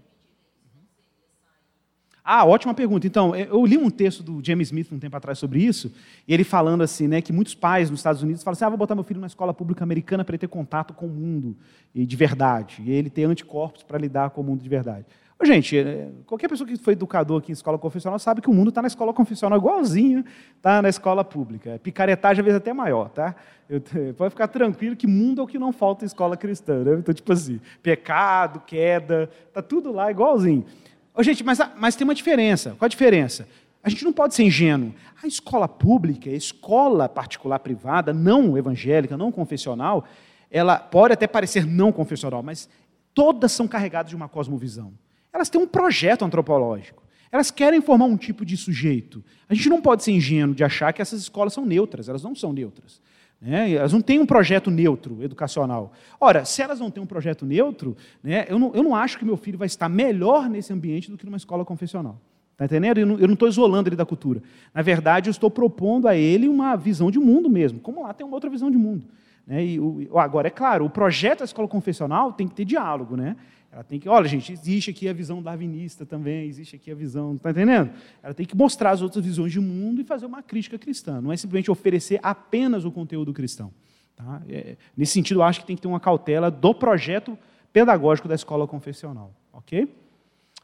Ah, ótima pergunta. Então, eu li um texto do James Smith um tempo atrás sobre isso, e ele falando assim, né, que muitos pais nos Estados Unidos falam assim: ah, vou botar meu filho numa escola pública americana para ele ter contato com o mundo e de verdade, e ele ter anticorpos para lidar com o mundo de verdade. Gente, é, qualquer pessoa que foi educador aqui em escola confessional sabe que o mundo está na escola confessional igualzinho está na escola pública. Picaretagem às vezes até maior, tá? Eu, pode ficar tranquilo que mundo é o que não falta em escola cristã. Né? Então, tipo assim, pecado, queda, está tudo lá igualzinho. Ô, gente, mas, mas tem uma diferença. Qual a diferença? A gente não pode ser ingênuo. A escola pública, a escola particular privada, não evangélica, não confessional, ela pode até parecer não confessional, mas todas são carregadas de uma cosmovisão elas têm um projeto antropológico. Elas querem formar um tipo de sujeito. A gente não pode ser ingênuo de achar que essas escolas são neutras, elas não são neutras. Né? Elas não têm um projeto neutro educacional. Ora, se elas não têm um projeto neutro, né, eu, não, eu não acho que meu filho vai estar melhor nesse ambiente do que numa escola confessional. Está entendendo? Eu não estou isolando ele da cultura. Na verdade, eu estou propondo a ele uma visão de mundo mesmo. Como lá tem uma outra visão de mundo. Né? E, agora, é claro, o projeto da escola confessional tem que ter diálogo. Né? Ela tem que, olha, gente, existe aqui a visão darwinista também, existe aqui a visão, está entendendo? Ela tem que mostrar as outras visões de mundo e fazer uma crítica cristã. Não é simplesmente oferecer apenas o conteúdo cristão. Tá? É, nesse sentido, eu acho que tem que ter uma cautela do projeto pedagógico da escola confessional. Ok?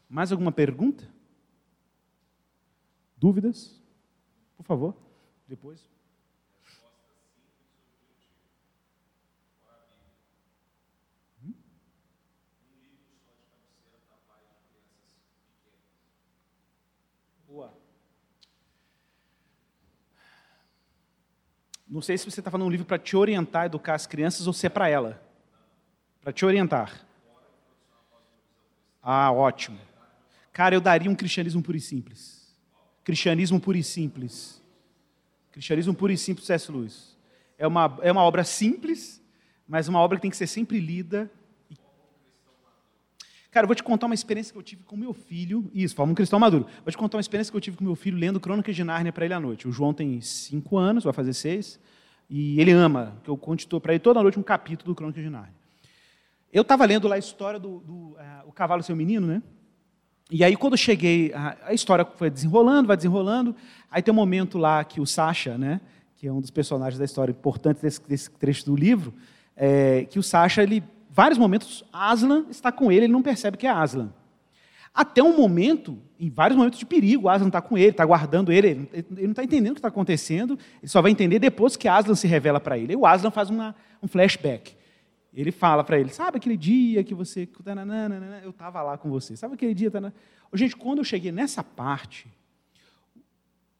Mais alguma pergunta? Dúvidas? Por favor, depois. Não sei se você está falando um livro para te orientar educar as crianças ou se é para ela. Para te orientar. Ah, ótimo. Cara, eu daria um cristianismo puro e simples. Cristianismo puro e simples. Cristianismo puro e simples, C.S. Lewis. É uma, é uma obra simples, mas uma obra que tem que ser sempre lida Cara, eu vou te contar uma experiência que eu tive com meu filho. Isso, forma um cristão maduro. Vou te contar uma experiência que eu tive com meu filho lendo Crônicas de Nárnia para ele à noite. O João tem cinco anos, vai fazer seis. E ele ama, que eu conto para ele toda noite um capítulo do Crônicas de Nárnia. Eu estava lendo lá a história do, do uh, O Cavalo Seu Menino, né? E aí, quando eu cheguei, a, a, história foi desenrolando, vai desenrolando. Aí tem um momento lá que o Sasha, né? Que é um dos personagens da história importantes desse, desse trecho do livro, é, que o Sasha, ele vários momentos, Aslan está com ele, ele não percebe que é Aslan. Até um momento, em vários momentos de perigo, Aslan está com ele, está guardando ele, ele não está entendendo o que está acontecendo, ele só vai entender depois que Aslan se revela para ele. E o Aslan faz uma, um flashback. Ele fala para ele, sabe aquele dia que você... Eu estava lá com você. Sabe aquele dia... Gente, quando eu cheguei nessa parte,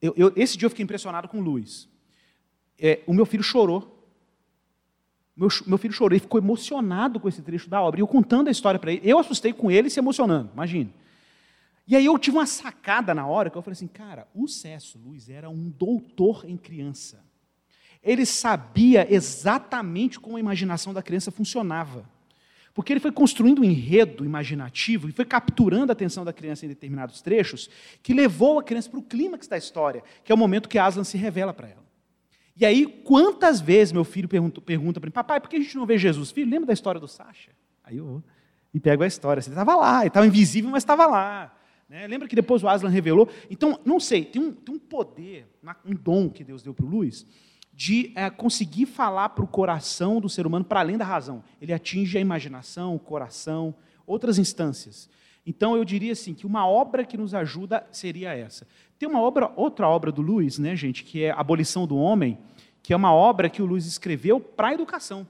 eu, eu, esse dia eu fiquei impressionado com Luiz. É, o meu filho chorou meu, meu filho chorou, ele ficou emocionado com esse trecho da obra. E eu contando a história para ele, eu assustei com ele se emocionando, imagine. E aí eu tive uma sacada na hora que eu falei assim, cara, o Cécio Luiz era um doutor em criança. Ele sabia exatamente como a imaginação da criança funcionava. Porque ele foi construindo um enredo imaginativo e foi capturando a atenção da criança em determinados trechos, que levou a criança para o clímax da história, que é o momento que Aslan se revela para ela. E aí, quantas vezes meu filho pergunta, para mim, papai, por que a gente não vê Jesus? Filho, lembra da história do Sacha? Aí eu e pego a história. Ele estava lá, ele estava invisível, mas estava lá. Né? Lembra que depois o Aslan revelou? Então, não sei, tem um, tem um poder, um dom que Deus deu para o Luiz, de é, conseguir falar para o coração do ser humano para além da razão. Ele atinge a imaginação, o coração, outras instâncias. Então eu diria assim que uma obra que nos ajuda seria essa. Tem uma obra, outra obra do Luiz, né, gente, que é Abolição do Homem, que é uma obra que o Luiz escreveu para a educação.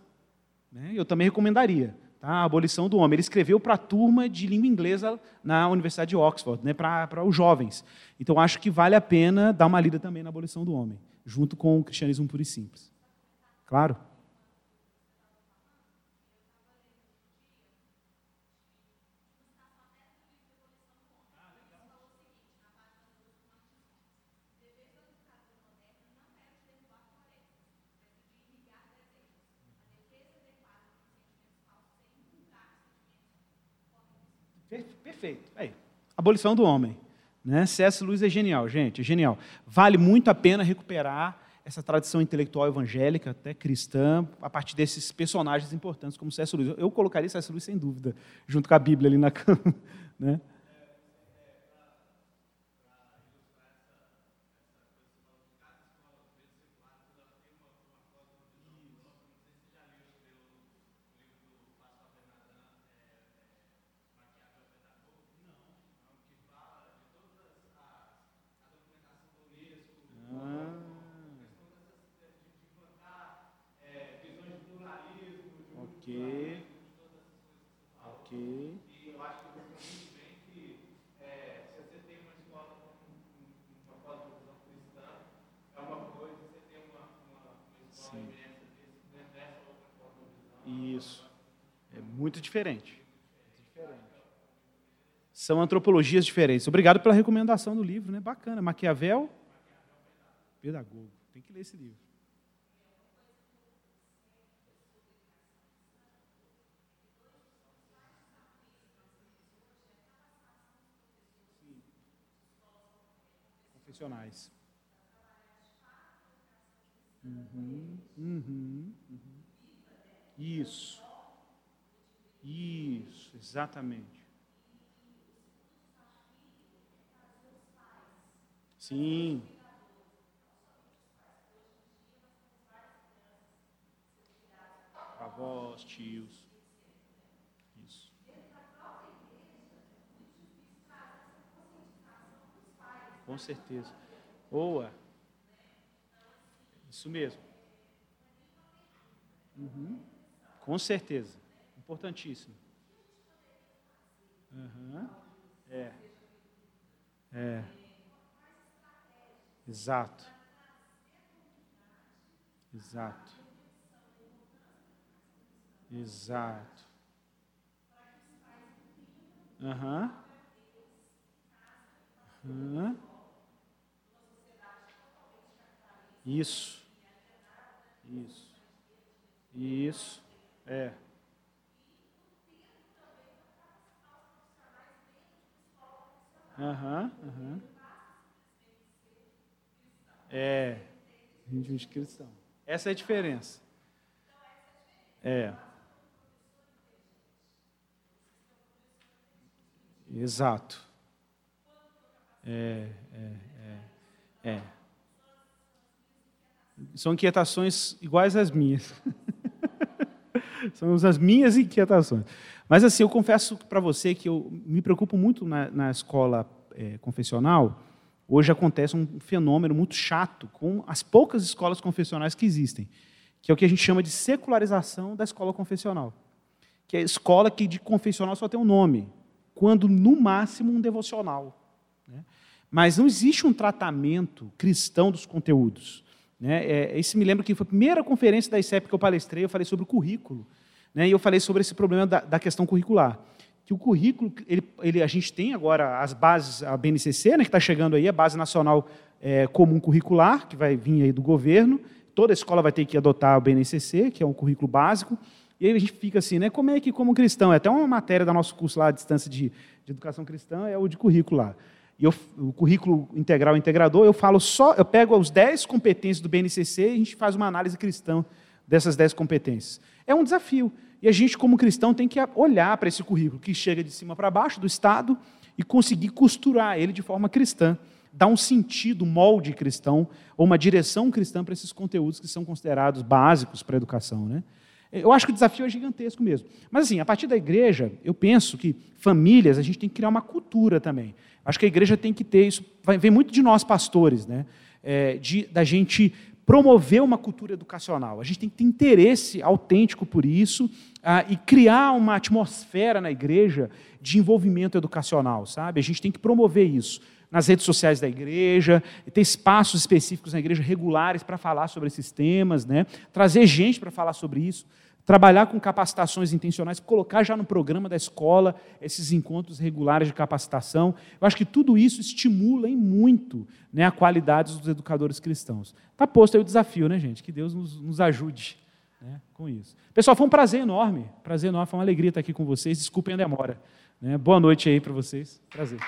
Né? Eu também recomendaria. Tá? A Abolição do Homem. Ele escreveu para a turma de língua inglesa na Universidade de Oxford, né? para os jovens. Então, acho que vale a pena dar uma lida também na Abolição do Homem, junto com o Cristianismo Puro e Simples. Claro? Perfeito. Aí, abolição do homem. Né? C.S. Lewis é genial, gente, é genial. Vale muito a pena recuperar essa tradição intelectual evangélica, até cristã, a partir desses personagens importantes como C.S. Lewis. Eu colocaria C.S. Lewis sem dúvida, junto com a Bíblia ali na cama. Né? Diferente. São antropologias diferentes. Obrigado pela recomendação do livro, né? Bacana. Maquiavel, pedagogo. Tem que ler esse livro. Confessionais. Uhum, uhum, uhum. Isso. Isso, exatamente. Sim. Avós, tios. Isso. Com certeza. Boa. Isso mesmo. Uhum. Com certeza. Importantíssimo. Uhum. É. É. Exato. Exato. Exato. Aham. Uhum. Uhum. Isso. Isso. Isso. É. Aham, aham. É, íntimos cristão. Essa é a diferença. É. Exato. É, é, é, é. São inquietações iguais às minhas. São as minhas inquietações. Mas assim, eu confesso para você que eu me preocupo muito na, na escola é, confessional. Hoje acontece um fenômeno muito chato com as poucas escolas confessionais que existem, que é o que a gente chama de secularização da escola confessional. Que é a escola que de confessional só tem um nome, quando no máximo um devocional. Né? Mas não existe um tratamento cristão dos conteúdos. Né? É, esse me lembra que foi a primeira conferência da ICEP que eu palestrei, eu falei sobre o currículo. Né? E eu falei sobre esse problema da, da questão curricular. Que o currículo, ele, ele, a gente tem agora as bases, a BNCC, né, que está chegando aí, a Base Nacional é, Comum Curricular, que vai vir aí do governo. Toda escola vai ter que adotar o BNCC, que é um currículo básico. E aí a gente fica assim, né? Como é que, como cristão, é até uma matéria do nosso curso lá, à distância de, de educação cristã, é o de currículo lá. E eu, o currículo integral integrador, eu falo só, eu pego as 10 competências do BNCC e a gente faz uma análise cristã dessas 10 competências. É um desafio. E a gente, como cristão, tem que olhar para esse currículo que chega de cima para baixo do Estado e conseguir costurar ele de forma cristã, dar um sentido, um molde cristão, ou uma direção cristã para esses conteúdos que são considerados básicos para a educação. Né? Eu acho que o desafio é gigantesco mesmo. Mas, assim, a partir da igreja, eu penso que famílias, a gente tem que criar uma cultura também. Acho que a igreja tem que ter isso, vem muito de nós pastores, né? É, de, da gente promover uma cultura educacional. A gente tem que ter interesse autêntico por isso ah, e criar uma atmosfera na igreja de envolvimento educacional, sabe? A gente tem que promover isso nas redes sociais da igreja, ter espaços específicos na igreja regulares para falar sobre esses temas, né? trazer gente para falar sobre isso, trabalhar com capacitações intencionais, colocar já no programa da escola esses encontros regulares de capacitação. Eu acho que tudo isso estimula em muito né, a qualidade dos educadores cristãos. Está posto aí o desafio, né, gente? Que Deus nos, nos ajude né, com isso. Pessoal, foi um prazer enorme, prazer enorme, foi uma alegria estar aqui com vocês. Desculpem a demora. Né? Boa noite aí para vocês. Prazer.